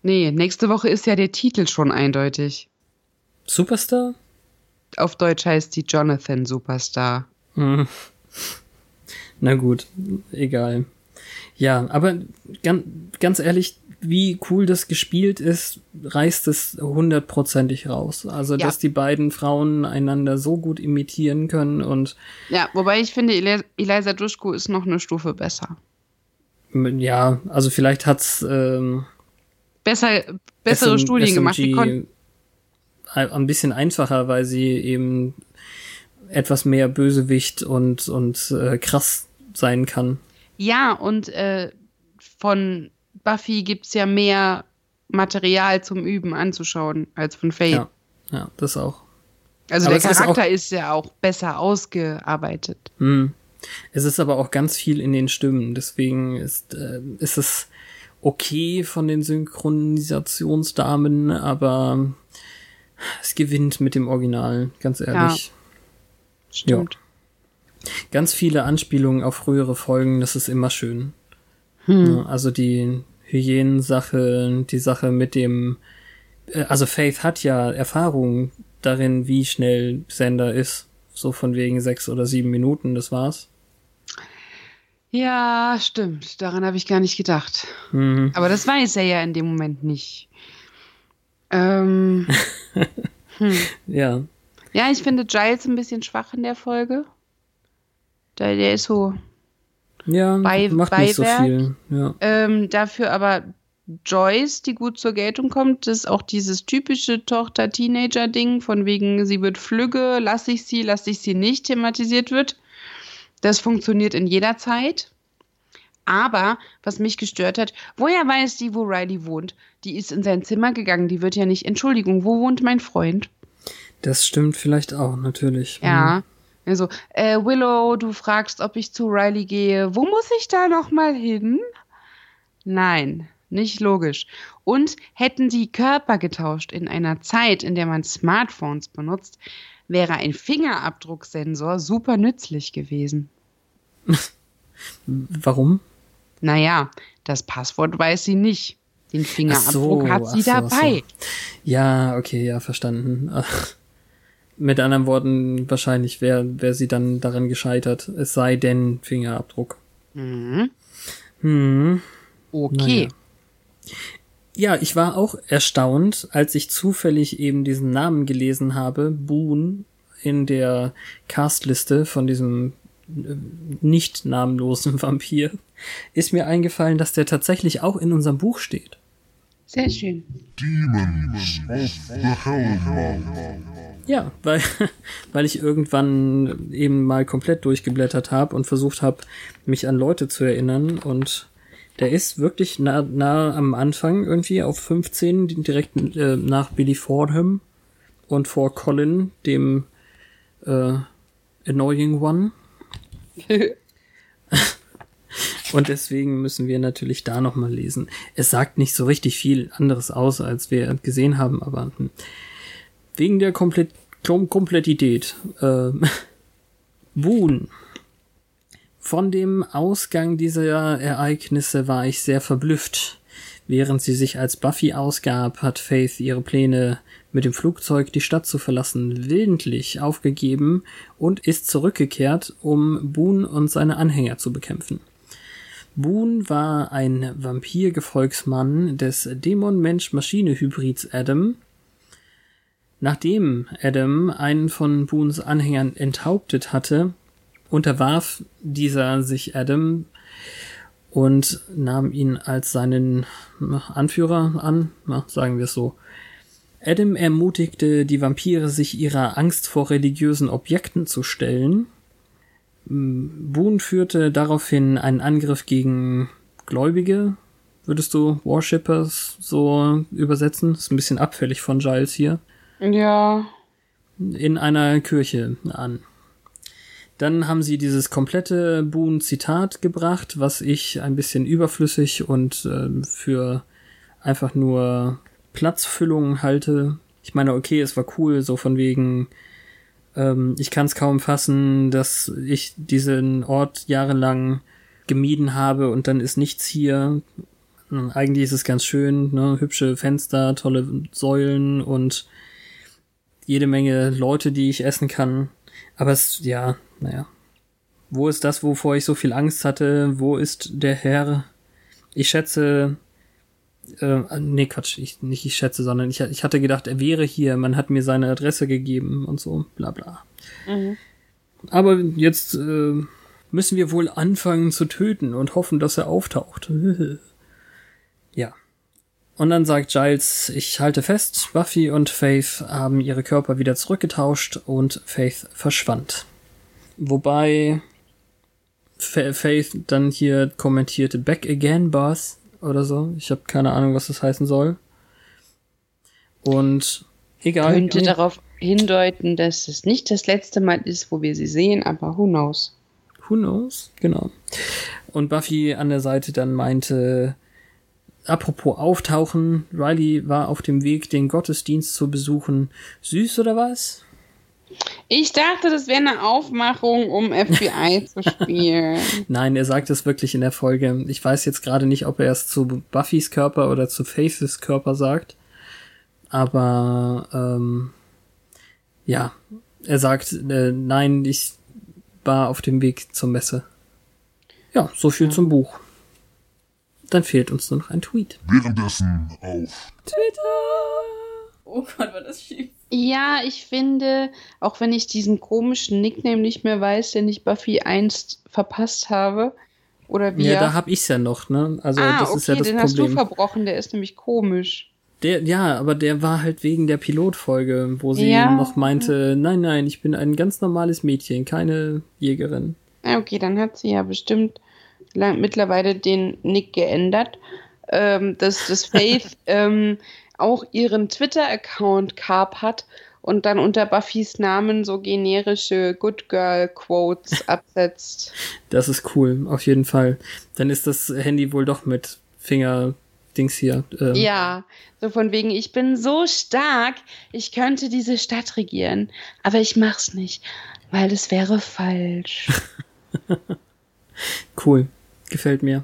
Nee, nächste Woche ist ja der Titel schon eindeutig. Superstar? Auf Deutsch heißt die Jonathan Superstar. Hm. Na gut, egal. Ja, aber ganz, ganz ehrlich, wie cool das gespielt ist, reißt es hundertprozentig raus. Also, ja. dass die beiden Frauen einander so gut imitieren können und. Ja, wobei ich finde, Eliza Duschko ist noch eine Stufe besser. Ja, also vielleicht hat's ähm, besser, bessere SM, Studien SMG gemacht. Die ein bisschen einfacher, weil sie eben etwas mehr Bösewicht und, und äh, krass sein kann. Ja, und äh, von Buffy gibt es ja mehr Material zum Üben anzuschauen als von Faye. Ja, ja das auch. Also aber der Charakter ist, ist, ja auch besser ausgearbeitet. Hm. Es ist aber auch ganz viel in den Stimmen, deswegen ist, äh, ist es okay von den Synchronisationsdamen, aber es gewinnt mit dem Original, ganz ehrlich. Ja. Stimmt. Ja. Ganz viele Anspielungen auf frühere Folgen, das ist immer schön. Hm. Also die Hyänen-Sache, die Sache mit dem, äh, also Faith hat ja Erfahrung darin, wie schnell Sender ist. So von wegen sechs oder sieben Minuten, das war's. Ja, stimmt. Daran habe ich gar nicht gedacht. Mhm. Aber das weiß er ja in dem Moment nicht. Ähm, hm. Ja. Ja, ich finde Giles ein bisschen schwach in der Folge. Der, der ist so ja, bei, macht Beiwerk. nicht so viel. Ja. Ähm, dafür aber Joyce, die gut zur Geltung kommt, ist auch dieses typische Tochter-Teenager-Ding, von wegen, sie wird flügge, lasse ich sie, lasse ich sie nicht, thematisiert wird. Das funktioniert in jeder Zeit. Aber was mich gestört hat, woher weiß die, wo Riley wohnt? Die ist in sein Zimmer gegangen, die wird ja nicht, Entschuldigung, wo wohnt mein Freund? Das stimmt vielleicht auch, natürlich. Ja. Also, äh, Willow, du fragst, ob ich zu Riley gehe. Wo muss ich da nochmal hin? Nein, nicht logisch. Und hätten die Körper getauscht in einer Zeit, in der man Smartphones benutzt, wäre ein Fingerabdrucksensor super nützlich gewesen. Warum? Naja, das Passwort weiß sie nicht. Den Fingerabdruck so, hat sie so, dabei. So. Ja, okay, ja, verstanden. Ach. Mit anderen Worten, wahrscheinlich wäre wär sie dann daran gescheitert. Es sei denn Fingerabdruck. Mhm. Hm. Okay. Naja. Ja, ich war auch erstaunt, als ich zufällig eben diesen Namen gelesen habe, Boone, in der Castliste von diesem äh, nicht namenlosen Vampir, ist mir eingefallen, dass der tatsächlich auch in unserem Buch steht. Sehr schön. Demons of the Hellmouth. Ja, weil, weil ich irgendwann eben mal komplett durchgeblättert habe und versucht habe, mich an Leute zu erinnern und der ist wirklich nah, nah am Anfang irgendwie auf 15, direkt äh, nach Billy Fordham und vor Colin, dem äh, Annoying One. und deswegen müssen wir natürlich da nochmal lesen. Es sagt nicht so richtig viel anderes aus, als wir gesehen haben, aber hm, wegen der Komplett Kom Komplettität. Äh, Boon. Von dem Ausgang dieser Ereignisse war ich sehr verblüfft. Während sie sich als Buffy ausgab, hat Faith ihre Pläne, mit dem Flugzeug die Stadt zu verlassen, willentlich aufgegeben und ist zurückgekehrt, um Boone und seine Anhänger zu bekämpfen. Boone war ein Vampirgefolgsmann des Dämon-Mensch-Maschine-Hybrids Adam. Nachdem Adam einen von Boones Anhängern enthauptet hatte, unterwarf dieser sich Adam und nahm ihn als seinen Anführer an, sagen wir es so. Adam ermutigte die Vampire, sich ihrer Angst vor religiösen Objekten zu stellen. Boone führte daraufhin einen Angriff gegen Gläubige, würdest du Worshippers so übersetzen? Ist ein bisschen abfällig von Giles hier. Ja. In einer Kirche an. Dann haben sie dieses komplette Boone-Zitat gebracht, was ich ein bisschen überflüssig und äh, für einfach nur Platzfüllung halte. Ich meine, okay, es war cool, so von wegen, ähm, ich kann es kaum fassen, dass ich diesen Ort jahrelang gemieden habe und dann ist nichts hier. Eigentlich ist es ganz schön, ne? hübsche Fenster, tolle Säulen und jede Menge Leute, die ich essen kann. Aber es, ja, naja. Wo ist das, wovor ich so viel Angst hatte? Wo ist der Herr? Ich schätze, äh, nee, Quatsch, ich, nicht ich schätze, sondern ich, ich hatte gedacht, er wäre hier, man hat mir seine Adresse gegeben und so, bla bla. Mhm. Aber jetzt äh, müssen wir wohl anfangen zu töten und hoffen, dass er auftaucht. ja. Und dann sagt Giles, ich halte fest, Buffy und Faith haben ihre Körper wieder zurückgetauscht und Faith verschwand. Wobei Faith dann hier kommentierte, back again, Boss, oder so. Ich habe keine Ahnung, was das heißen soll. Und egal. Könnte darauf hindeuten, dass es nicht das letzte Mal ist, wo wir sie sehen, aber who knows? Who knows? Genau. Und Buffy an der Seite dann meinte, apropos auftauchen, Riley war auf dem Weg, den Gottesdienst zu besuchen. Süß oder was? Ich dachte, das wäre eine Aufmachung, um FBI zu spielen. Nein, er sagt es wirklich in der Folge. Ich weiß jetzt gerade nicht, ob er es zu Buffys Körper oder zu Faiths Körper sagt. Aber ähm, ja, er sagt, äh, nein, ich war auf dem Weg zur Messe. Ja, so viel ja. zum Buch. Dann fehlt uns nur noch ein Tweet. Währenddessen auf Twitter. Oh Gott, war das schief. Ja, ich finde, auch wenn ich diesen komischen Nickname nicht mehr weiß, den ich Buffy einst verpasst habe, oder wie? Ja, da hab ich's ja noch, ne? Also ah, das okay, ist ja das den Problem. hast du verbrochen, der ist nämlich komisch. Der, ja, aber der war halt wegen der Pilotfolge, wo sie ja. noch meinte, nein, nein, ich bin ein ganz normales Mädchen, keine Jägerin. Okay, dann hat sie ja bestimmt mittlerweile den Nick geändert. Ähm, dass das Faith ähm, auch ihren Twitter-Account Carp hat und dann unter Buffys Namen so generische Good Girl Quotes absetzt. Das ist cool, auf jeden Fall. Dann ist das Handy wohl doch mit Finger Dings hier. Ähm. Ja, so von wegen, ich bin so stark, ich könnte diese Stadt regieren, aber ich mach's nicht, weil es wäre falsch. cool. Gefällt mir.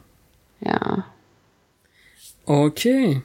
Ja. Okay.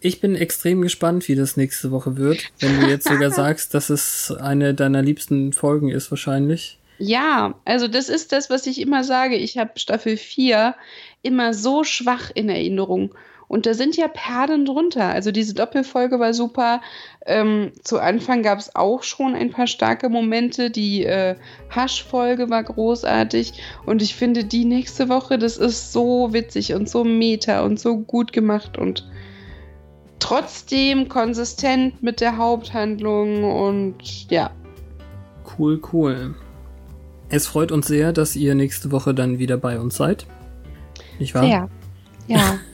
Ich bin extrem gespannt, wie das nächste Woche wird, wenn du jetzt sogar sagst, dass es eine deiner liebsten Folgen ist, wahrscheinlich. Ja, also das ist das, was ich immer sage. Ich habe Staffel 4 immer so schwach in Erinnerung. Und da sind ja Perlen drunter. Also diese Doppelfolge war super. Ähm, zu Anfang gab es auch schon ein paar starke Momente. Die äh, Hasch-Folge war großartig. Und ich finde, die nächste Woche, das ist so witzig und so meta und so gut gemacht und trotzdem konsistent mit der Haupthandlung und ja. Cool, cool. Es freut uns sehr, dass ihr nächste Woche dann wieder bei uns seid. Nicht wahr? Sehr. Ja.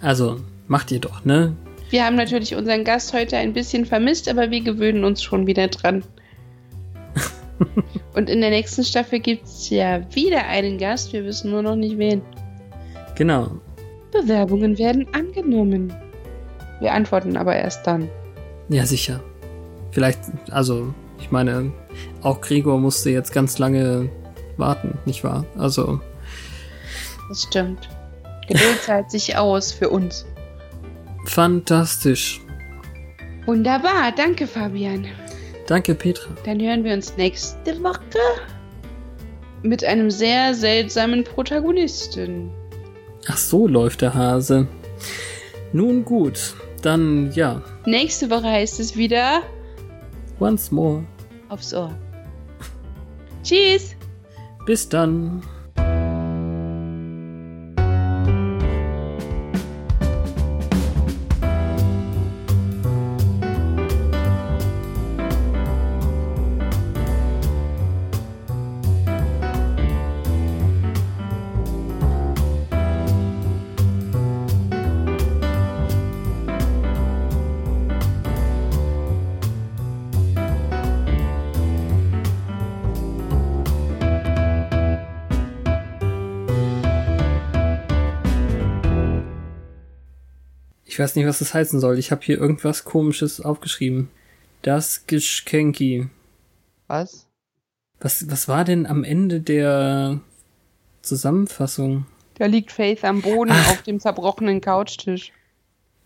Also, macht ihr doch, ne? Wir haben natürlich unseren Gast heute ein bisschen vermisst, aber wir gewöhnen uns schon wieder dran. Und in der nächsten Staffel gibt es ja wieder einen Gast, wir wissen nur noch nicht wen. Genau. Bewerbungen werden angenommen. Wir antworten aber erst dann. Ja, sicher. Vielleicht, also, ich meine, auch Gregor musste jetzt ganz lange warten, nicht wahr? Also, Das stimmt. Geduld zahlt sich aus für uns. fantastisch. Wunderbar, danke Fabian. Danke, Petra. Dann hören wir uns nächste Woche mit einem sehr seltsamen Protagonisten. Ach so läuft der Hase. Nun gut, dann ja, Nächste Woche heißt es wieder once more. aufs Ohr. Tschüss! Bis dann. Ich weiß nicht, was das heißen soll. Ich habe hier irgendwas komisches aufgeschrieben. Das Geschenki. Was? Was, was war denn am Ende der Zusammenfassung? Da liegt Faith am Boden Ach. auf dem zerbrochenen Couchtisch.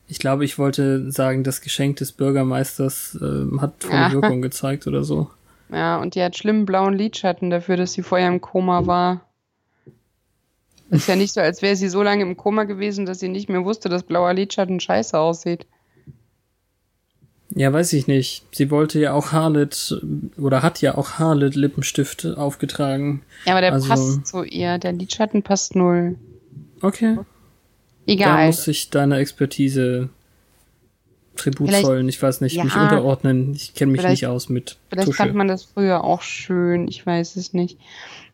Ich glaube, ich wollte sagen, das Geschenk des Bürgermeisters ähm, hat volle Ja. Wirkung gezeigt oder so. Ja, und die hat schlimmen blauen Lidschatten dafür, dass sie vorher im Koma war. Ist ja nicht so, als wäre sie so lange im Koma gewesen, dass sie nicht mehr wusste, dass blauer Lidschatten scheiße aussieht. Ja, weiß ich nicht. Sie wollte ja auch Harlet oder hat ja auch Harlet Lippenstift aufgetragen. Ja, aber der Also- passt zu ihr. Der Lidschatten passt null. Okay. Da Egal. muss ich deiner Expertise Tribut Vielleicht- zollen. Ich weiß nicht, Ja. mich unterordnen. Ich kenne mich nicht aus mit Vielleicht Tusche. fand man das früher auch schön. Ich weiß es nicht.